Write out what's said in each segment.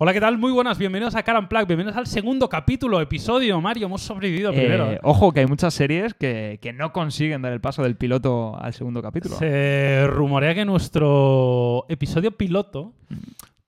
Hola, ¿qué tal? Muy buenas, bienvenidos a Car Plug, bienvenidos al segundo capítulo, episodio, Mario, hemos sobrevivido primero. Eh, ¿eh? ojo, que hay muchas series que, que no consiguen dar el paso del piloto al segundo capítulo. Se rumorea que nuestro episodio piloto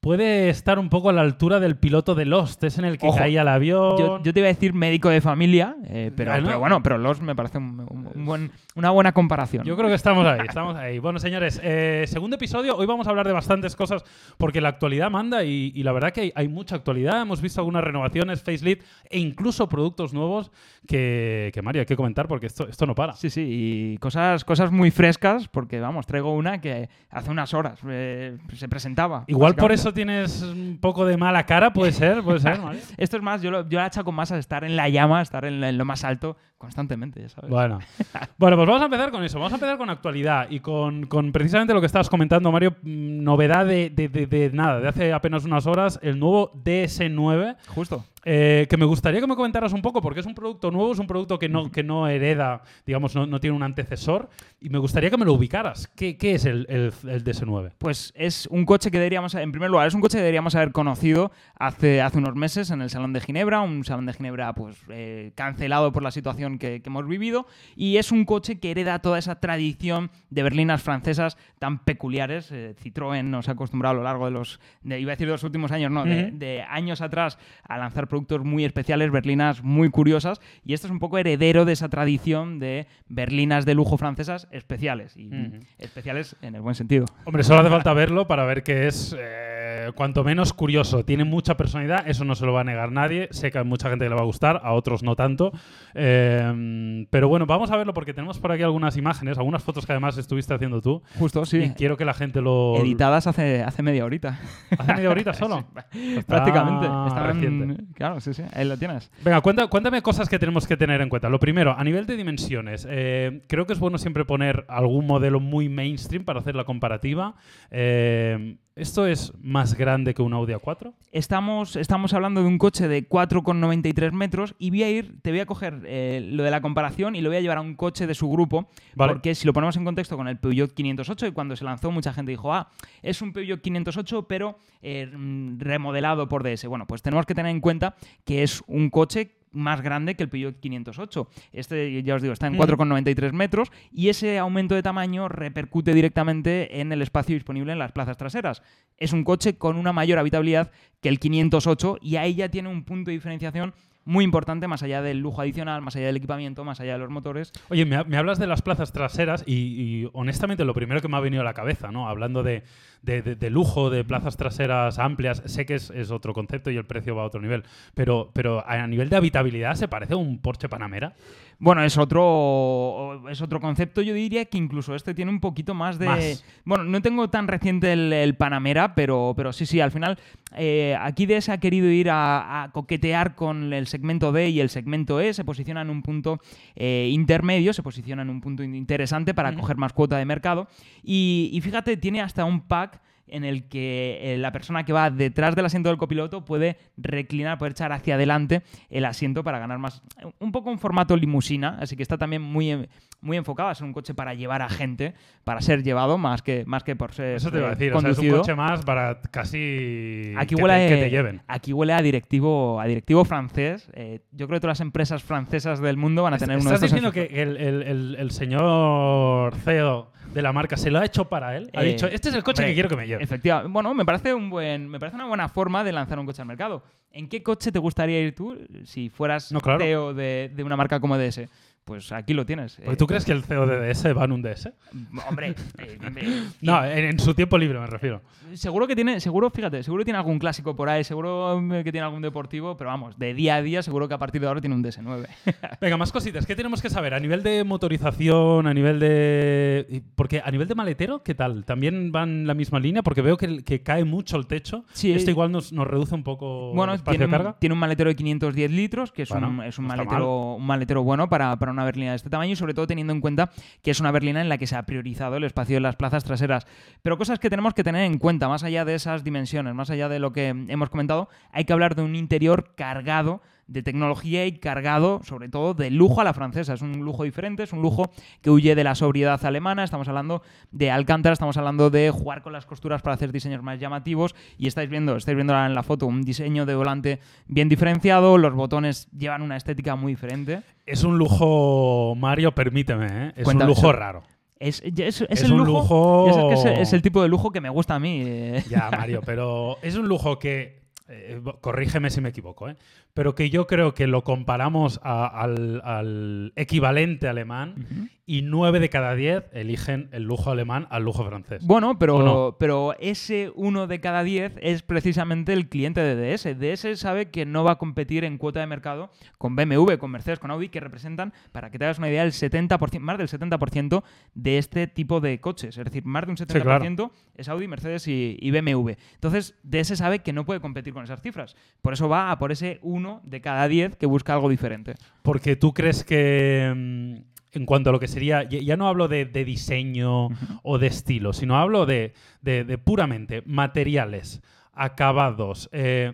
puede estar un poco a la altura del piloto de Lost, es en el que Ojo, caía el avión. Yo, yo te iba a decir médico de familia, eh, pero, Bueno. pero bueno, pero los me parece un- un- un buen- una buena comparación. Yo creo que estamos ahí, estamos ahí. Bueno, señores, eh, segundo episodio. Hoy vamos a hablar de bastantes cosas porque la actualidad manda y, y la verdad que hay, hay mucha actualidad. Hemos visto algunas renovaciones, facelift e incluso productos nuevos que, que Mario, hay que comentar porque esto, esto no para. Sí, sí, y cosas, cosas muy frescas, porque vamos, traigo una que hace unas horas eh, se presentaba. Igual por básicamente. Tienes un poco de mala cara, puede ser, puede ser, Mario. Esto es más, yo, lo, yo la achaco más a estar en la llama, estar en, en lo más alto constantemente, ya sabes. Bueno. bueno, pues vamos a empezar con eso. Vamos a empezar con actualidad y con, con precisamente lo que estabas comentando, Mario. mm, Novedad de, de- de- de nada, de hace apenas unas horas, el nuevo DS9. Justo. eh, que me gustaría que me comentaras un poco, porque es un producto nuevo, es un producto que no, que no hereda, digamos, no, no tiene un antecesor. Y me gustaría que me lo ubicaras. ¿Qué, qué es el, el- el DS9? Pues es un coche que deberíamos, en primer lugar, es un coche que deberíamos haber conocido hace, hace unos meses en el Salón de Ginebra, un Salón de Ginebra pues eh, cancelado por la situación que, que hemos vivido, y es un coche que hereda toda esa tradición de berlinas francesas tan peculiares. Eh, Citroën nos ha acostumbrado a lo largo de los, de- iba a decir de los últimos años, no, de, años atrás a lanzar productos muy especiales, berlinas muy curiosas, y esto es un poco heredero de esa tradición de berlinas de lujo francesas especiales, y especiales en el buen sentido. Hombre, solo hace falta verlo para ver que es eh, cuanto menos curioso. Tiene mucha personalidad, eso no se lo va a negar nadie. Sé que a mucha gente le va a gustar, a otros no tanto. Eh, pero bueno, vamos a verlo porque tenemos por aquí algunas imágenes, algunas fotos que además estuviste haciendo tú. Justo, Y sí. quiero que la gente lo... Editadas hace, hace media horita. ¿Hace media horita solo? Está Prácticamente. Estaban- reciente. Claro, sí, sí. Ahí lo tienes. Venga, cuenta- cuéntame cosas que tenemos que tener en cuenta. Lo primero, a nivel de dimensiones, eh, creo que es bueno siempre poner algún modelo muy mainstream para hacer la comparativa. Eh, ¿Esto es más grande que un Audi A4? Estamos, estamos hablando de un coche de 4,93 metros y voy a ir, te voy a coger eh, lo de la comparación y lo voy a llevar a un coche de su grupo. Vale. Porque si lo ponemos en contexto con el Peugeot 508, y cuando se lanzó mucha gente dijo, ah, es un Peugeot 508 pero eh, remodelado por DS. Bueno, pues tenemos que tener en cuenta que es un coche más grande que el Peugeot 508. Este, ya os digo, está en Mm. 4,93 metros y ese aumento de tamaño repercute directamente en el espacio disponible en las plazas traseras. Es un coche con una mayor habitabilidad que el 508 y ahí ya tiene un punto de diferenciación muy importante más allá del lujo adicional, más allá del equipamiento, más allá de los motores. Oye, me, hablas de las plazas traseras y, honestamente lo primero que me ha venido a la cabeza, ¿no? Hablando de, de- de- de lujo, de plazas traseras amplias, sé que es, es otro concepto y el precio va a otro nivel, pero, pero a nivel de habitabilidad se parece a un Porsche Panamera. Bueno, es otro, es otro concepto. Yo diría que incluso este tiene un poquito más de. Más. Bueno, no tengo tan reciente el, el Panamera, pero, pero sí, sí, al final eh, aquí DS ha querido ir a, a coquetear con el segmento D y el segmento E. Se posiciona en un punto eh, intermedio, se posiciona en un punto in- interesante para coger más cuota de mercado. Y, y fíjate, tiene hasta un pack en el que eh, la persona que va detrás del asiento del copiloto puede reclinar, puede echar hacia adelante el asiento para ganar más. Un poco un formato limusina, así que está también muy, en- muy enfocado a ser un coche para llevar a gente, para ser llevado más que, más que por ser Eso te iba a eh, decir, o sea, es un coche más para casi Aquí que, huele, te, a- que te lleven. aquí huele a directivo, a directivo francés. Eh, yo creo que todas las empresas francesas del mundo van a tener uno de ¿Estás en diciendo que el, el- el- el señor CEO de la marca se lo ha hecho para él? Ha Eh, dicho, este es el coche hombre, que quiero que me lleve. Efectivamente. Bueno, me parece, un buen, me parece una buena forma de lanzar un coche al mercado. ¿En qué coche te gustaría ir tú si fueras No, claro. CEO de, de una marca como DS? Pues aquí lo tienes. Eh, tú crees que el CEO de DS va en un DS? Hombre, eh, eh, No, en, en su tiempo libre me refiero. seguro que tiene, seguro, fíjate, seguro tiene algún clásico por ahí, seguro eh, que tiene algún deportivo, pero vamos, de día a día seguro que a partir de ahora tiene un DS9. Venga, más cositas. ¿Qué tenemos que saber? A nivel de motorización, a nivel de... Porque a nivel de maletero, ¿qué tal? ¿También van la misma línea? Porque veo que, que cae mucho el techo. Sí. Esto igual nos, nos reduce un poco Bueno, el espacio tiene de un, carga. tiene un maletero de 510 litros, que es Bueno, un, es un no maletero, un maletero bueno para, para una berlina de este tamaño y sobre todo teniendo en cuenta que es una berlina en la que se ha priorizado el espacio de las plazas traseras. Pero cosas que tenemos que tener en cuenta, más allá de esas dimensiones, más allá de lo que hemos comentado, hay que hablar de un interior cargado de tecnología y cargado, sobre todo, de lujo a la francesa. Es un lujo diferente, es un lujo que huye de la sobriedad alemana. Estamos hablando de Alcántara, estamos hablando de jugar con las costuras para hacer diseños más llamativos. Y estáis viendo, estáis viendo en la foto un diseño de volante bien diferenciado. Los botones llevan una estética muy diferente. Es un lujo, Mario, permíteme, ¿eh? es un lujo raro. Es, es- es Es el un lujo. lujo- es, es- es el tipo de lujo que me gusta a mí. eh. Ya, Mario, pero es un lujo que, eh, corrígeme si me equivoco, ¿eh? Pero que yo creo que lo comparamos a- al, al equivalente alemán y 9 de cada 10 eligen el lujo alemán al lujo francés. Bueno, ¿O pero, no? pero ese uno de cada 10 es precisamente el cliente de DS. DS sabe que no va a competir en cuota de mercado con BMW, con Mercedes, con Audi, que representan, para que te hagas una idea, el 70%, más del 70% de este tipo de coches. Es decir, más de un 70% es Audi, Mercedes y, y BMW. Entonces, DS sabe que no puede competir con esas cifras. Por eso va a por ese uno de cada 10 que busca algo diferente. Porque tú crees que mm, en cuanto a lo que sería, ya no hablo de, de diseño o de estilo, sino hablo de, de- de puramente materiales, acabados, eh,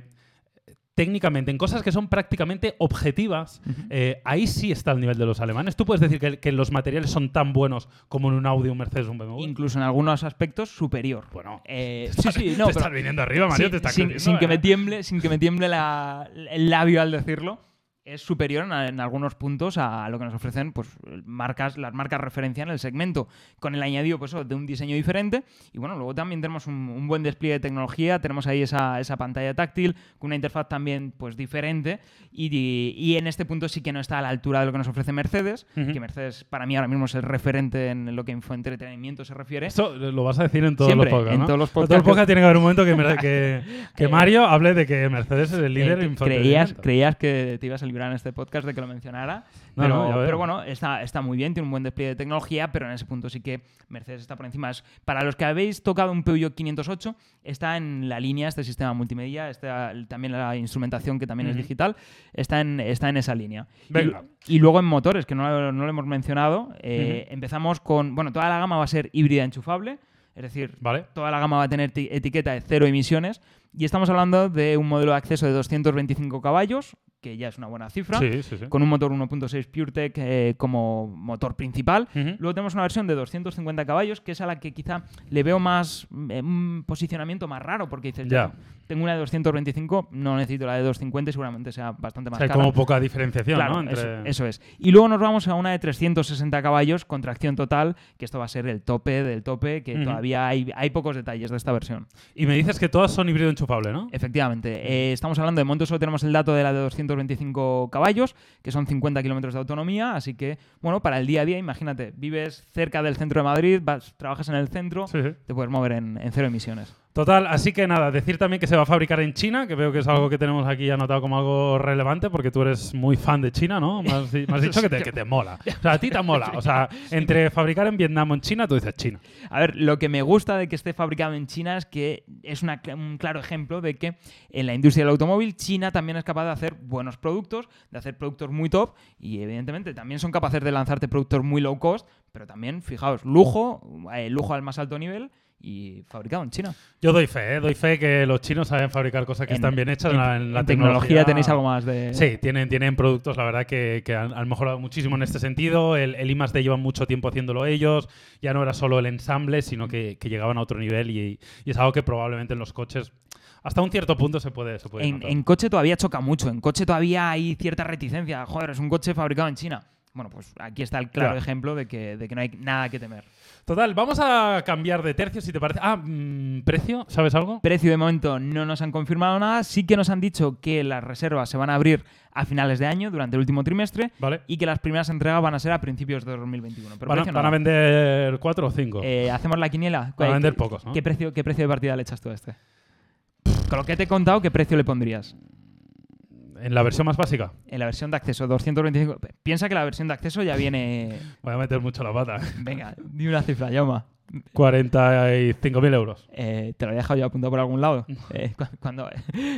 técnicamente, en cosas que son prácticamente objetivas, eh, ahí sí está el nivel de los alemanes. ¿Tú puedes decir que, que los materiales son tan buenos como en un Audi, un Mercedes, un BMW? Incluso en algunos aspectos superior. bueno, Eh, te sí, estás- sí, te no, estás pero- viniendo arriba, Mario, sin, te estás sin- sin que ¿eh? me tiemble, sin que me tiemble la- el labio al decirlo, es superior en, en algunos puntos a lo que nos ofrecen pues, marcas, las marcas referencia en el segmento, con el añadido pues, de un diseño diferente. Y bueno, luego también tenemos un, un buen despliegue de tecnología, tenemos ahí esa, esa pantalla táctil, con una interfaz también pues, diferente. Y, y en este punto sí que no está a la altura de lo que nos ofrece Mercedes, Ujú. que Mercedes para mí ahora mismo es el referente en lo que infoentretenimiento se refiere. Esto lo vas a decir en todos Siempre, los podcasts, en ¿no? todos los En todos podcasts. podcasts tiene que haber un momento que, que, que Eh, Mario hable de que Mercedes es el líder Eh, en que creías, infoentretenimiento. creías que te ibas a en este podcast de que lo mencionara. No, pero, no, bueno, está, está muy bien, tiene un buen despliegue de tecnología, pero en ese punto sí que Mercedes está por encima. Para los que habéis tocado un Peugeot 508, está en la línea este sistema multimedia, está también la instrumentación que también es digital, está en, está en esa línea. Y- Venga. Y, luego en motores, que no, lo- no lo hemos mencionado, eh, empezamos con, bueno, toda la gama va a ser híbrida enchufable, es decir, ¿Vale? Toda la gama va a tener ti- etiqueta de cero emisiones. Y estamos hablando de un modelo de acceso de 225 caballos, que ya es una buena cifra, Sí, sí, sí. con un motor 1.6 PureTech eh, como motor principal. Luego tenemos una versión de 250 caballos, que es a la que quizá le veo más eh, un posicionamiento más raro, porque dices, Ya. tengo una de 225, no necesito la de 250 y seguramente sea bastante O más sea, hay como poca diferenciación, Claro, ¿no? eso, Entre... eso es. Y luego nos vamos a una de 360 caballos con tracción total, que esto va a ser el tope del tope, que todavía hay, hay pocos detalles de esta versión. Y me dices que todas son híbrido enchufable, ¿no? Efectivamente. Eh, estamos hablando de momento solo tenemos el dato de la de 225 caballos, que son 50 kilómetros de autonomía, así que, bueno, para el día a día, imagínate, vives cerca del centro de Madrid, vas, trabajas en el centro, Sí, sí. te puedes mover en, en cero emisiones. Total, así que nada, decir también que se va a fabricar en China, que veo que es algo que tenemos aquí anotado como algo relevante, porque tú eres muy fan de China, ¿no? Me has, dicho que te, que te mola. O sea, a ti te mola. O sea, entre fabricar en Vietnam o en China, tú dices China. A ver, lo que me gusta de que esté fabricado en China es que es un claro ejemplo de que en la industria del automóvil China también es capaz de hacer buenos productos, de hacer productos muy top y evidentemente también son capaces de lanzarte productos muy low cost, pero también, fijaos, lujo, eh, lujo al más alto nivel y fabricado en China. Yo doy fe, ¿eh? doy fe que los chinos saben fabricar cosas que En- están bien hechas en, en, la, en la tecnología tecnología. tenéis algo más de... Sí, tienen, tienen productos, la verdad, que, que han, han mejorado muchísimo en este sentido. El, el I+D llevan mucho tiempo haciéndolo ellos. Ya no era solo el ensamble, sino que, que llegaban a otro nivel y, y es algo que probablemente en los coches hasta un cierto punto se puede, se puede En, notar. en coche todavía choca mucho, en coche todavía hay cierta reticencia. Joder, es un coche fabricado en China. Bueno, pues aquí está el claro Claro. ejemplo de que, de que no hay nada que temer. Total, vamos a cambiar de tercio si te parece. Ah, mm, precio, ¿sabes algo? Precio de momento no nos han confirmado nada, sí que nos han dicho que las reservas se van a abrir a finales de año, durante el último trimestre, Vale. y que las primeras entregas van a ser a principios de 2021. Pero ¿Van van a vender cuatro o cinco? Eh, Hacemos la quiniela. Van a ¿Qué- vender pocos, ¿no? ¿qué precio, ¿Qué precio de partida le echas tú a este? Con lo que te he contado, ¿qué precio le pondrías? ¿En la versión más básica? En la versión de acceso, 225. Piensa que la versión de acceso ya viene. Voy a meter mucho la pata. Venga, di una cifra, Yauma. 45.000 euros. Eh, te lo he dejado yo apuntado por algún lado. Eh, cu- cuando,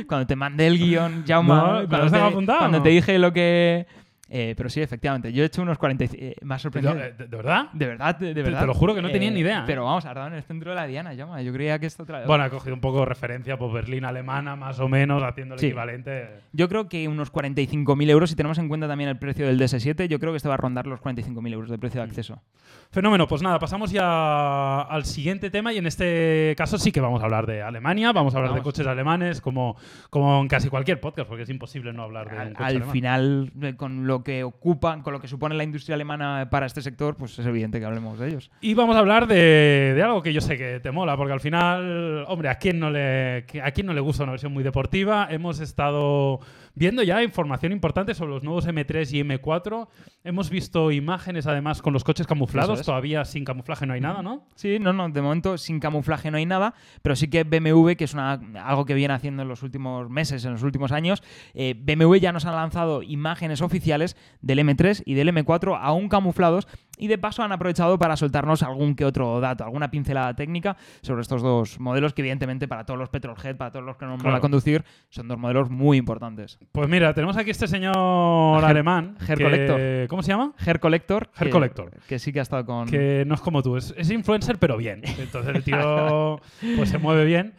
cuando te mandé el guion, No, Jauma, ¿me lo cuando, has te, apuntado? cuando te dije lo que, Eh, pero sí, efectivamente. Yo he hecho unos 40. Eh, más sorprendido. ¿De, de verdad? De verdad, de, de Te- verdad. te lo juro que no tenía ni idea, ¿eh? Pero vamos, ha dado en el centro de la diana, llama. Yo creía que esto otra Bueno, he cogido un poco referencia por Berlín alemana, más o menos, haciendo el Sí. equivalente. Yo creo que unos 45.000 euros, si tenemos en cuenta también el precio del DS7, yo creo que este va a rondar los 45.000 euros de Mm. precio de acceso. Fenómeno, pues nada, pasamos ya al siguiente tema y en este caso sí que vamos a hablar de Alemania, vamos a hablar de coches alemanes como, como en casi cualquier podcast, porque es imposible no hablar de un Al, coche al alemán. final, eh, con lo que ocupan, con lo que supone la industria alemana para este sector, pues es evidente que hablemos de ellos. Y vamos a hablar de, de algo que yo sé que te mola, porque al final, hombre, ¿a quién, no le, ¿a quién no le gusta una versión muy deportiva? Hemos estado viendo ya información importante sobre los nuevos M3 y M4. Hemos visto imágenes además con los coches camuflados, es. todavía sin camuflaje no hay nada, ¿no? Sí, no, no, de momento sin camuflaje no hay nada, pero sí que BMW, que es una, algo que viene haciendo en los últimos meses, en los últimos años, eh, BMW ya nos ha lanzado imágenes oficiales del M3 y del M4 aún camuflados y de paso han aprovechado para soltarnos algún que otro dato, alguna pincelada técnica sobre estos dos modelos que evidentemente para todos los petrolhead, para todos los que no van a conducir, son dos modelos muy importantes. Pues mira, tenemos aquí este señor Her- alemán. Her que- Collector. ¿Cómo se llama? Hair Collector. Hair que- Collector. Que sí que ha estado con... Que no es como tú, es, es influencer pero bien. Entonces el tío pues se mueve bien.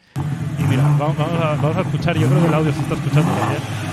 Y mira, vamos, vamos a, vamos a escuchar, yo creo que el audio se está escuchando también.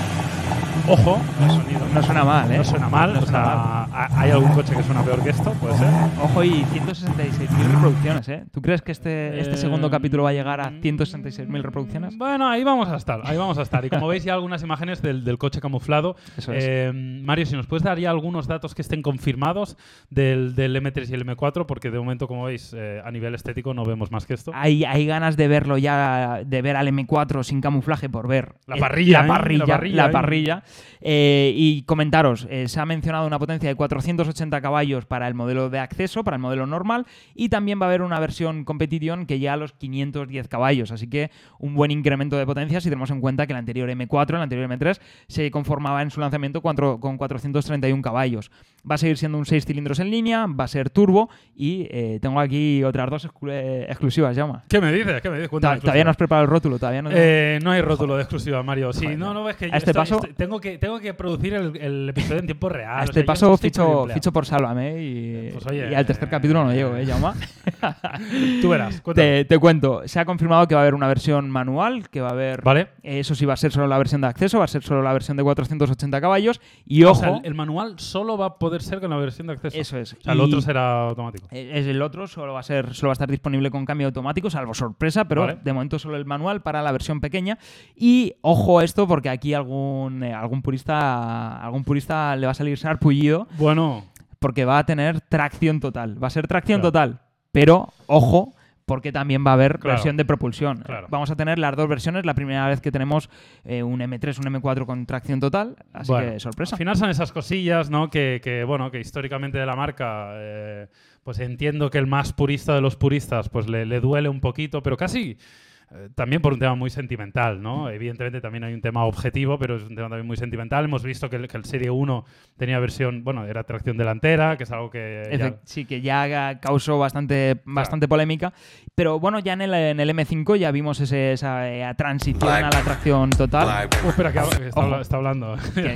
Ojo, el sonido. No suena mal, ¿eh? No suena mal, No o suena sea, ha- hay algún coche que suena peor que esto, puede ser. Ojo, y 166.000 reproducciones, ¿eh? ¿Tú crees que este, este Eh, segundo capítulo va a llegar a 166.000 reproducciones? Bueno, ahí vamos a estar, ahí vamos a estar. Y como veis ya algunas imágenes del, del coche camuflado. Eso es. Eh, Mario, si nos puedes dar ya algunos datos que estén confirmados del, del M3 y el M4, porque de momento, como veis, eh, a nivel estético no vemos más que esto. Hay, hay ganas de verlo ya, de ver al M4 sin camuflaje por ver La parrilla, la parrilla, La parrilla, la parrilla. Eh, y comentaros, eh, se ha mencionado una potencia de 480 caballos para el modelo de acceso, para el modelo normal, y también va a haber una versión competition que llega a los 510 caballos, así que un buen incremento de potencia si tenemos en cuenta que el anterior M4, el anterior M3, se conformaba en su lanzamiento con 431 caballos. Va a seguir siendo un 6 cilindros en línea, va a ser turbo y eh, tengo aquí otras dos exclu- exclusivas, llama. ¿Qué me dices? ¿Qué me dices? Todavía no has preparado el rótulo, todavía no. No hay rótulo de exclusiva, Mario. Sí, Joder, no, no, es que a este estoy- paso- estoy- tengo, que, tengo que producir el, el episodio en tiempo real. a o este sea, paso estoy ficho, por Sálvame y, Pues oye, y al tercer eh, capítulo no llego, ¿eh, Llama? Tú verás, te, te cuento, se ha confirmado que va a haber una versión manual, que va a haber... ¿Vale? Eso sí va a ser solo la versión de acceso, va a ser solo la versión de 480 caballos y O ojo... sea, el, el manual solo va a poder ser con la versión de acceso. Eso es. O sea, el otro será automático. Eh, Es el otro, solo va a ser, solo va a estar disponible con cambio automático, salvo sorpresa, pero Vale. de momento solo el manual para la versión pequeña. Y ojo a esto, porque aquí algún, eh, algún purista, algún purista le va a salir sarpullido, Bueno, porque va a tener tracción total. Va a ser tracción Claro. total, pero ojo. Porque también va a haber Claro. versión de propulsión. Claro. Vamos a tener las dos versiones. La primera vez que tenemos eh, un M3, un M4 con tracción total. Así Bueno, que sorpresa. Al final son esas cosillas, ¿no? Que, que, bueno, que históricamente de la marca, eh, pues entiendo que el más purista de los puristas, pues le, le duele un poquito, pero casi eh, también por un tema muy sentimental, ¿no? Evidentemente también hay un tema objetivo, pero es un tema también muy sentimental. Hemos visto que el, que el Serie 1 tenía versión, bueno, era tracción delantera, que es algo que... ya- Sí, que ya causó bastante, bastante polémica. Pero bueno, ya en el, en el M5 ya vimos ese- esa eh, transición a la tracción total. Uh, espera, que, que está, está hablando. Que-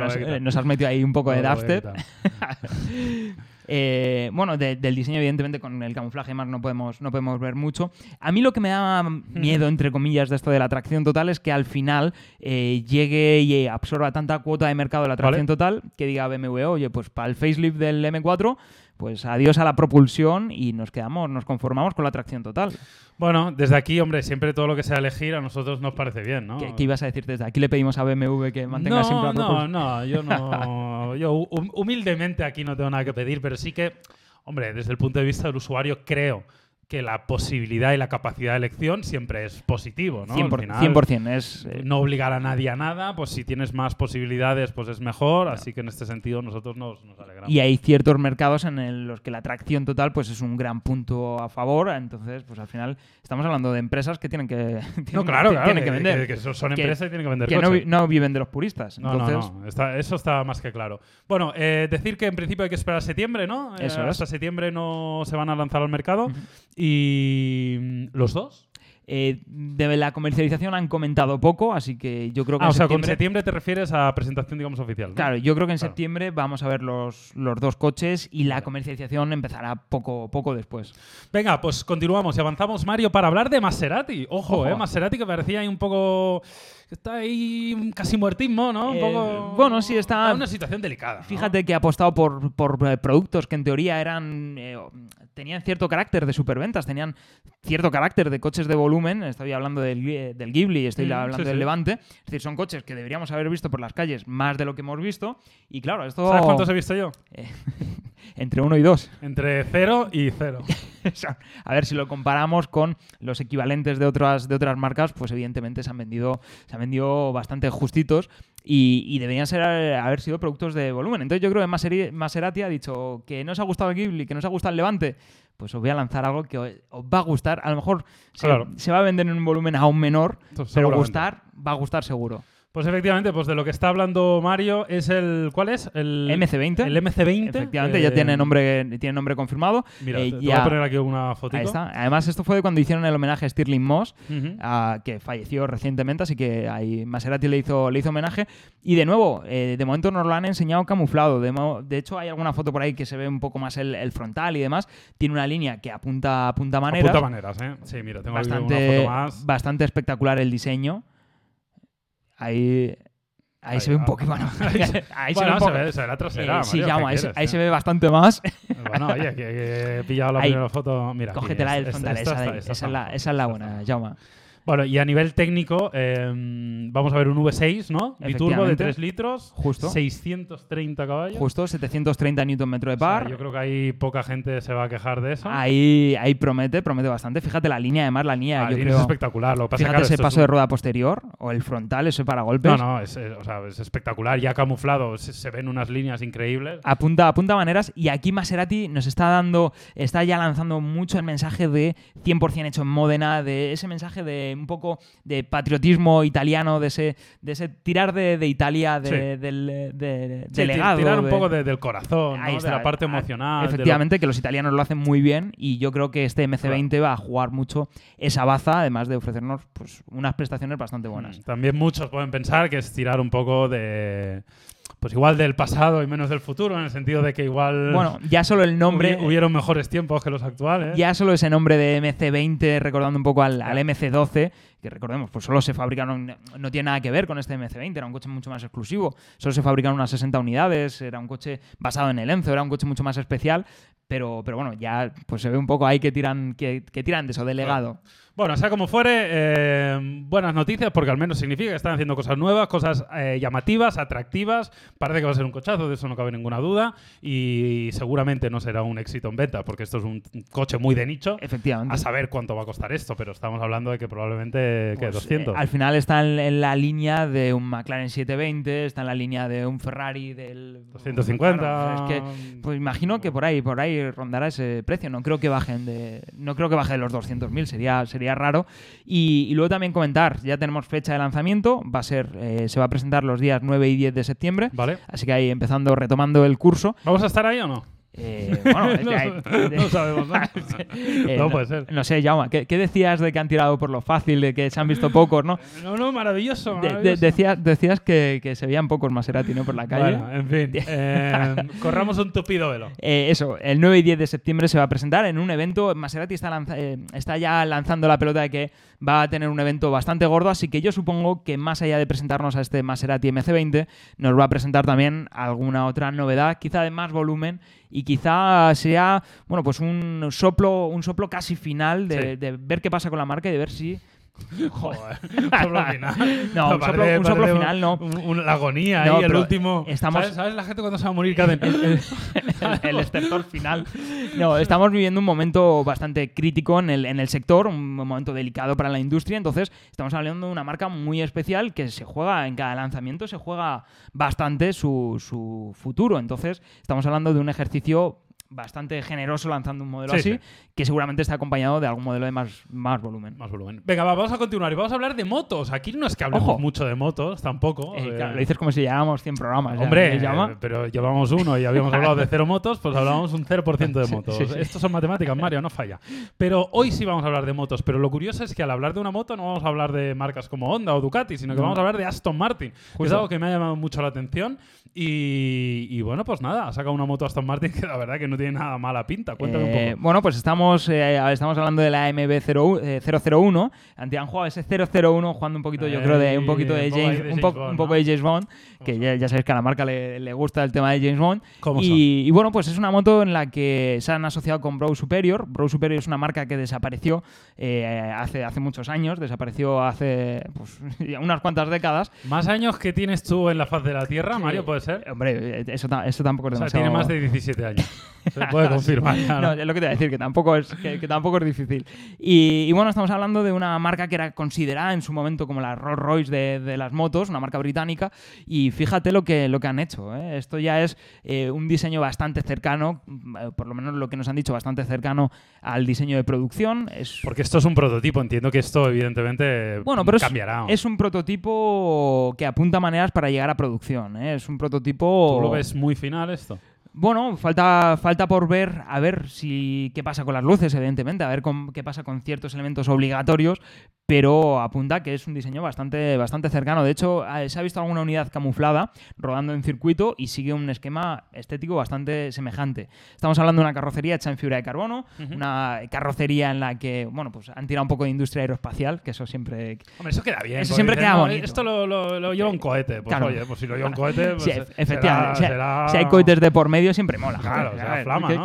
nos, eh, nos has metido ahí un poco de voy a dubstep. Eh, bueno, de- del diseño, evidentemente, con el camuflaje más no podemos, no podemos ver mucho. A mí lo que me da miedo, entre comillas, de esto de la tracción total es que al final eh, llegue y absorba tanta cuota de mercado de la tracción Vale. total que diga BMW, oye, pues para el facelift del M4, pues adiós a la propulsión y nos quedamos, nos conformamos con la tracción total. Bueno, desde aquí, hombre, siempre todo lo que sea elegir a nosotros nos parece bien, ¿no? ¿Qué, qué ibas a decir desde aquí? Le pedimos a BMW que mantenga no, siempre la no, propulsión. no, yo no. Yo hum- humildemente aquí no tengo nada que pedir, pero sí que, hombre, desde el punto de vista del usuario, creo que la posibilidad y la capacidad de elección siempre es positivo, ¿no? Al 100%, final, 100%, es, eh, No obligar a nadie a nada, pues si tienes más posibilidades, pues es mejor. Así que en este sentido nosotros nos, nos alegramos. Y hay ciertos mercados en el- los que la tracción total pues es un gran punto a favor. Entonces, pues al final estamos hablando de empresas que tienen que, tienen, no, claro, claro. tienen que, que vender. que- que son empresas y tienen que vender que no, viven de los puristas. No, Entonces, no, no. Está- eso está más que claro. Bueno, eh, decir que en principio hay que esperar a septiembre, ¿no? Eh, Eso es. Hasta septiembre no se van a lanzar al mercado. Y mm, los dos. Eh, de la comercialización han comentado poco, así que yo creo que Ah, en o sea, con septiembre- septiembre te refieres a presentación, digamos, oficial. ¿no? Claro, yo creo que en Claro. septiembre vamos a ver los, los dos coches y la comercialización empezará poco, poco después. Venga, pues continuamos y avanzamos, Mario, para hablar de Maserati. Ojo, Ojo. eh, Maserati que parecía ahí un poco. Está ahí casi muertismo, ¿no? Un Eh, poco. bueno, sí, está- en una situación delicada. ¿no? Fíjate que ha apostado por, por, eh, productos que en teoría eran eh, tenían cierto carácter de superventas, tenían cierto carácter de coches de volumen. Estoy hablando del, del Ghibli, estoy Mm, hablando sí, del sí. Levante. Es decir, son coches que deberíamos haber visto por las calles más de lo que hemos visto. Y claro, esto ¿Sabes cuántos he visto yo? entre uno y dos. Entre cero y cero. a ver si lo comparamos con los equivalentes de otras, de otras marcas, pues evidentemente se han vendido, se han vendido bastante justitos y, y deberían ser, haber sido productos de volumen. Entonces yo creo que Maseri- Maserati ha dicho que no os ha gustado el Ghibli, que no os ha gustado el Levante, pues os voy a lanzar algo que os os va a gustar. A lo mejor se, Claro. se va a vender en un volumen aún menor, Entonces, pero gustar va a gustar seguro. Pues efectivamente, pues de lo que está hablando Mario es el. ¿Cuál es? El MC20. El MC20. Efectivamente, eh, ya tiene nombre, tiene nombre confirmado. Mira, Eh, te, te ya- voy a poner aquí una fotito. Ahí está. Además, esto fue cuando hicieron el homenaje a Stirling Moss, Ujú. a- que falleció recientemente, así que ahí Maserati le hizo, le hizo homenaje. Y de nuevo, eh, de momento nos lo han enseñado camuflado. De, hecho, hay alguna foto por ahí que se ve un poco más el, el frontal y demás. Tiene una línea que apunta, apunta maneras. Apunta maneras, ¿eh? Sí, mira, tengo aquí una bastante, foto más. bastante espectacular el diseño. Ahí. Ahí, Ahí se ve un. Bueno, ahí se ve bueno, un se poco. ve, se ve la trasera. eh, sí, Mario, Jaume, ¿qué ahí, se, quieres, ahí tío? se ve bastante más. Bueno, oye, que, que he pillado la Ahí. primera foto. Mira, Cógetela del frontal, esta esa, esta esa es la, mejor, esa es la esta buena, Jaume. Bueno, y a nivel técnico, eh, vamos a ver un V6, ¿no? Biturbo de Efectivamente. 3 litros, Justo. 630 caballos. Justo, 730 Nm de O sea, par. yo creo que ahí poca gente se va a quejar de eso. Ahí, ahí promete, promete bastante. Fíjate la línea, además, la línea, Ah, yo Lin creo. es espectacular. Lo que pasa Fíjate claro, ese esto es paso un- de rueda posterior o el frontal, ese para golpes. No, no, es, es- o sea, es espectacular. Ya camuflado, se, se ven unas líneas increíbles. Apunta, apunta maneras y aquí Maserati nos está dando, está ya lanzando mucho el mensaje de 100% hecho en Módena, de ese mensaje de un poco de patriotismo italiano, de ese, de ese tirar de, de Italia, de, Sí. del de, Sí, legado. tirar un poco de- del corazón, Ahí ¿no? está. de la parte Ah, emocional. lo- Efectivamente, que los italianos lo hacen muy bien y yo creo que este MC20 va a jugar mucho esa baza, además de ofrecernos pues, unas prestaciones bastante buenas. Mm, También muchos pueden pensar que es tirar un poco de. Pues igual del pasado y menos del futuro, en el sentido de que igual. Bueno, ya solo el nombre, hubi- hubieron mejores tiempos que los actuales. ya solo ese nombre de MC20, recordando un poco al, al MC12, que recordemos, pues solo se fabricaron, no tiene nada que ver con este MC20, era un coche mucho más exclusivo, solo se fabricaron unas 60 unidades, era un coche basado en el Enzo, era un coche mucho más especial, pero, pero bueno, ya pues se ve un poco ahí que tiran, que, que tiran de eso, de legado. Bueno, sea como fuere, eh, buenas noticias porque al menos significa que están haciendo cosas nuevas, cosas eh, llamativas, atractivas. Parece que va a ser un cochazo, de eso no cabe ninguna duda. Y seguramente no será un éxito en venta porque esto es un coche muy de nicho. Efectivamente. A saber cuánto va a costar esto, pero estamos hablando de que probablemente que Pues, 200. eh, al final está en, la línea de un McLaren 720, está en la línea de un Ferrari del 250. Claro, es que, pues imagino que por ahí, por ahí rondará ese precio. No creo que bajen de, no creo que baje de los 200.000, sería, sería raro. Y, y luego también comentar, ya tenemos fecha de lanzamiento, va a ser, eh, se va a presentar los días 9 y 10 de septiembre. ¿Vale? Así que ahí empezando, retomando el curso. ¿Vamos a estar ahí o no? Eh, bueno, no, hay- no sabemos, ¿no? Eh, no puede ser. No sé, Jaume, ¿qué, qué decías de que han tirado por lo fácil, de que se han visto pocos, no? No, no, maravilloso. De- de- maravilloso. decías, decías que, que se veían pocos Maserati ¿no? por la calle. Bueno, en fin. eh, corramos un tupido velo. Eso, el 9 y 10 de septiembre se va a presentar en un evento. Maserati está, lanza- está ya lanzando la pelota de que va a tener un evento bastante gordo, así que yo supongo que más allá de presentarnos a este Maserati MC20, nos va a presentar también alguna otra novedad, quizá de más volumen y quizá sea, bueno, pues un soplo, un soplo casi final de, Sí. de ver qué pasa con la marca y de ver si Joder, un soplo final. No, un soplo- un final no. un- un- la agonía No, ahí, el último. estamos- ¿Sabes, sabes la gente cuando se va a morir? Hacen- el, el estertor final. No, estamos viviendo un momento bastante crítico en el, en el sector, un momento delicado para la industria. Entonces, estamos hablando de una marca muy especial que se juega en cada lanzamiento, se juega bastante su, su futuro. Entonces, estamos hablando de un ejercicio bastante generoso lanzando un modelo Sí, así, sí. que seguramente está acompañado de algún modelo de más, más volumen. Más volumen. Venga, va, vamos a continuar y vamos a hablar de motos. Aquí no es que hablemos Ojo. mucho de motos, tampoco. Eh, eh, claro, lo dices como si lleváramos 100 programas. Hombre, ¿me llama? eh, pero llevamos uno y habíamos hablado de cero motos, pues hablábamos un 0% de motos. sí. Estos son matemáticas, Mario, no falla. Pero hoy sí vamos a hablar de motos, pero lo curioso es que al hablar de una moto no vamos a hablar de marcas como Honda o Ducati, sino que No. vamos a hablar de Aston Martin, que es algo que me ha llamado mucho la atención. Y, y bueno, pues nada, ha sacado una moto Aston Martin que la verdad que no tiene nada mala pinta. Cuéntame Eh, un poco. Bueno, pues estamos, eh, estamos hablando de la MB0, eh, 001. Ante- Han jugado ese 001 jugando un poquito, yo creo, de un poquito de Eh, James, un, poco- de James Bond, que ya, ya sabéis que a la marca le, le gusta el tema de James Bond. ¿Cómo son? y, y bueno, pues es una moto en la que se han asociado con Bro Superior. Bro Superior es una marca que desapareció eh, hace, hace muchos años, desapareció hace pues, unas cuantas décadas. ¿Más años que tienes tú en la faz de la Tierra, Mario, puede ser? Hombre, eh, eso, eso tampoco es O sea, demasiado... tiene más de 17 años. Se puede confirmar. ya, No, es lo que te voy a decir, que tampoco es, que, que tampoco es difícil. Y, y bueno, estamos hablando de una marca que era considerada en su momento como la Rolls Royce de, de las motos, una marca británica, y fíjate lo que, lo que han hecho. ¿eh? Esto ya es eh, un diseño bastante cercano, mm, eh, por lo menos lo que nos han dicho, bastante cercano al diseño de producción. Es, Porque esto es un prototipo, entiendo que esto evidentemente bueno, pero es, cambiará. es un prototipo que apunta maneras para llegar a producción. ¿eh? Es un prototipo... ¿Tú lo ves muy final esto? Bueno, falta, falta por ver, a ver si qué pasa con las luces, evidentemente, a ver con- qué pasa con ciertos elementos obligatorios, pero apunta que es un diseño bastante, bastante cercano. De hecho, eh, se ha visto alguna unidad camuflada rodando en circuito y sigue un esquema estético bastante semejante. Estamos hablando de una carrocería hecha en fibra de carbono, una carrocería en la que, bueno, pues han tirado un poco de industria aeroespacial, que eso siempre... Hombre, eso queda bien. Eso siempre dicen, queda "No, bonito". Esto lo, lo- lo lleva un cohete. Pues Claro. oye, pues si lo lleva un cohete, pues Sí, será- ef- efectivamente. será- si hay cohetes de por medio, siempre mola. Claro, joder, será a ver, flama, ¿no?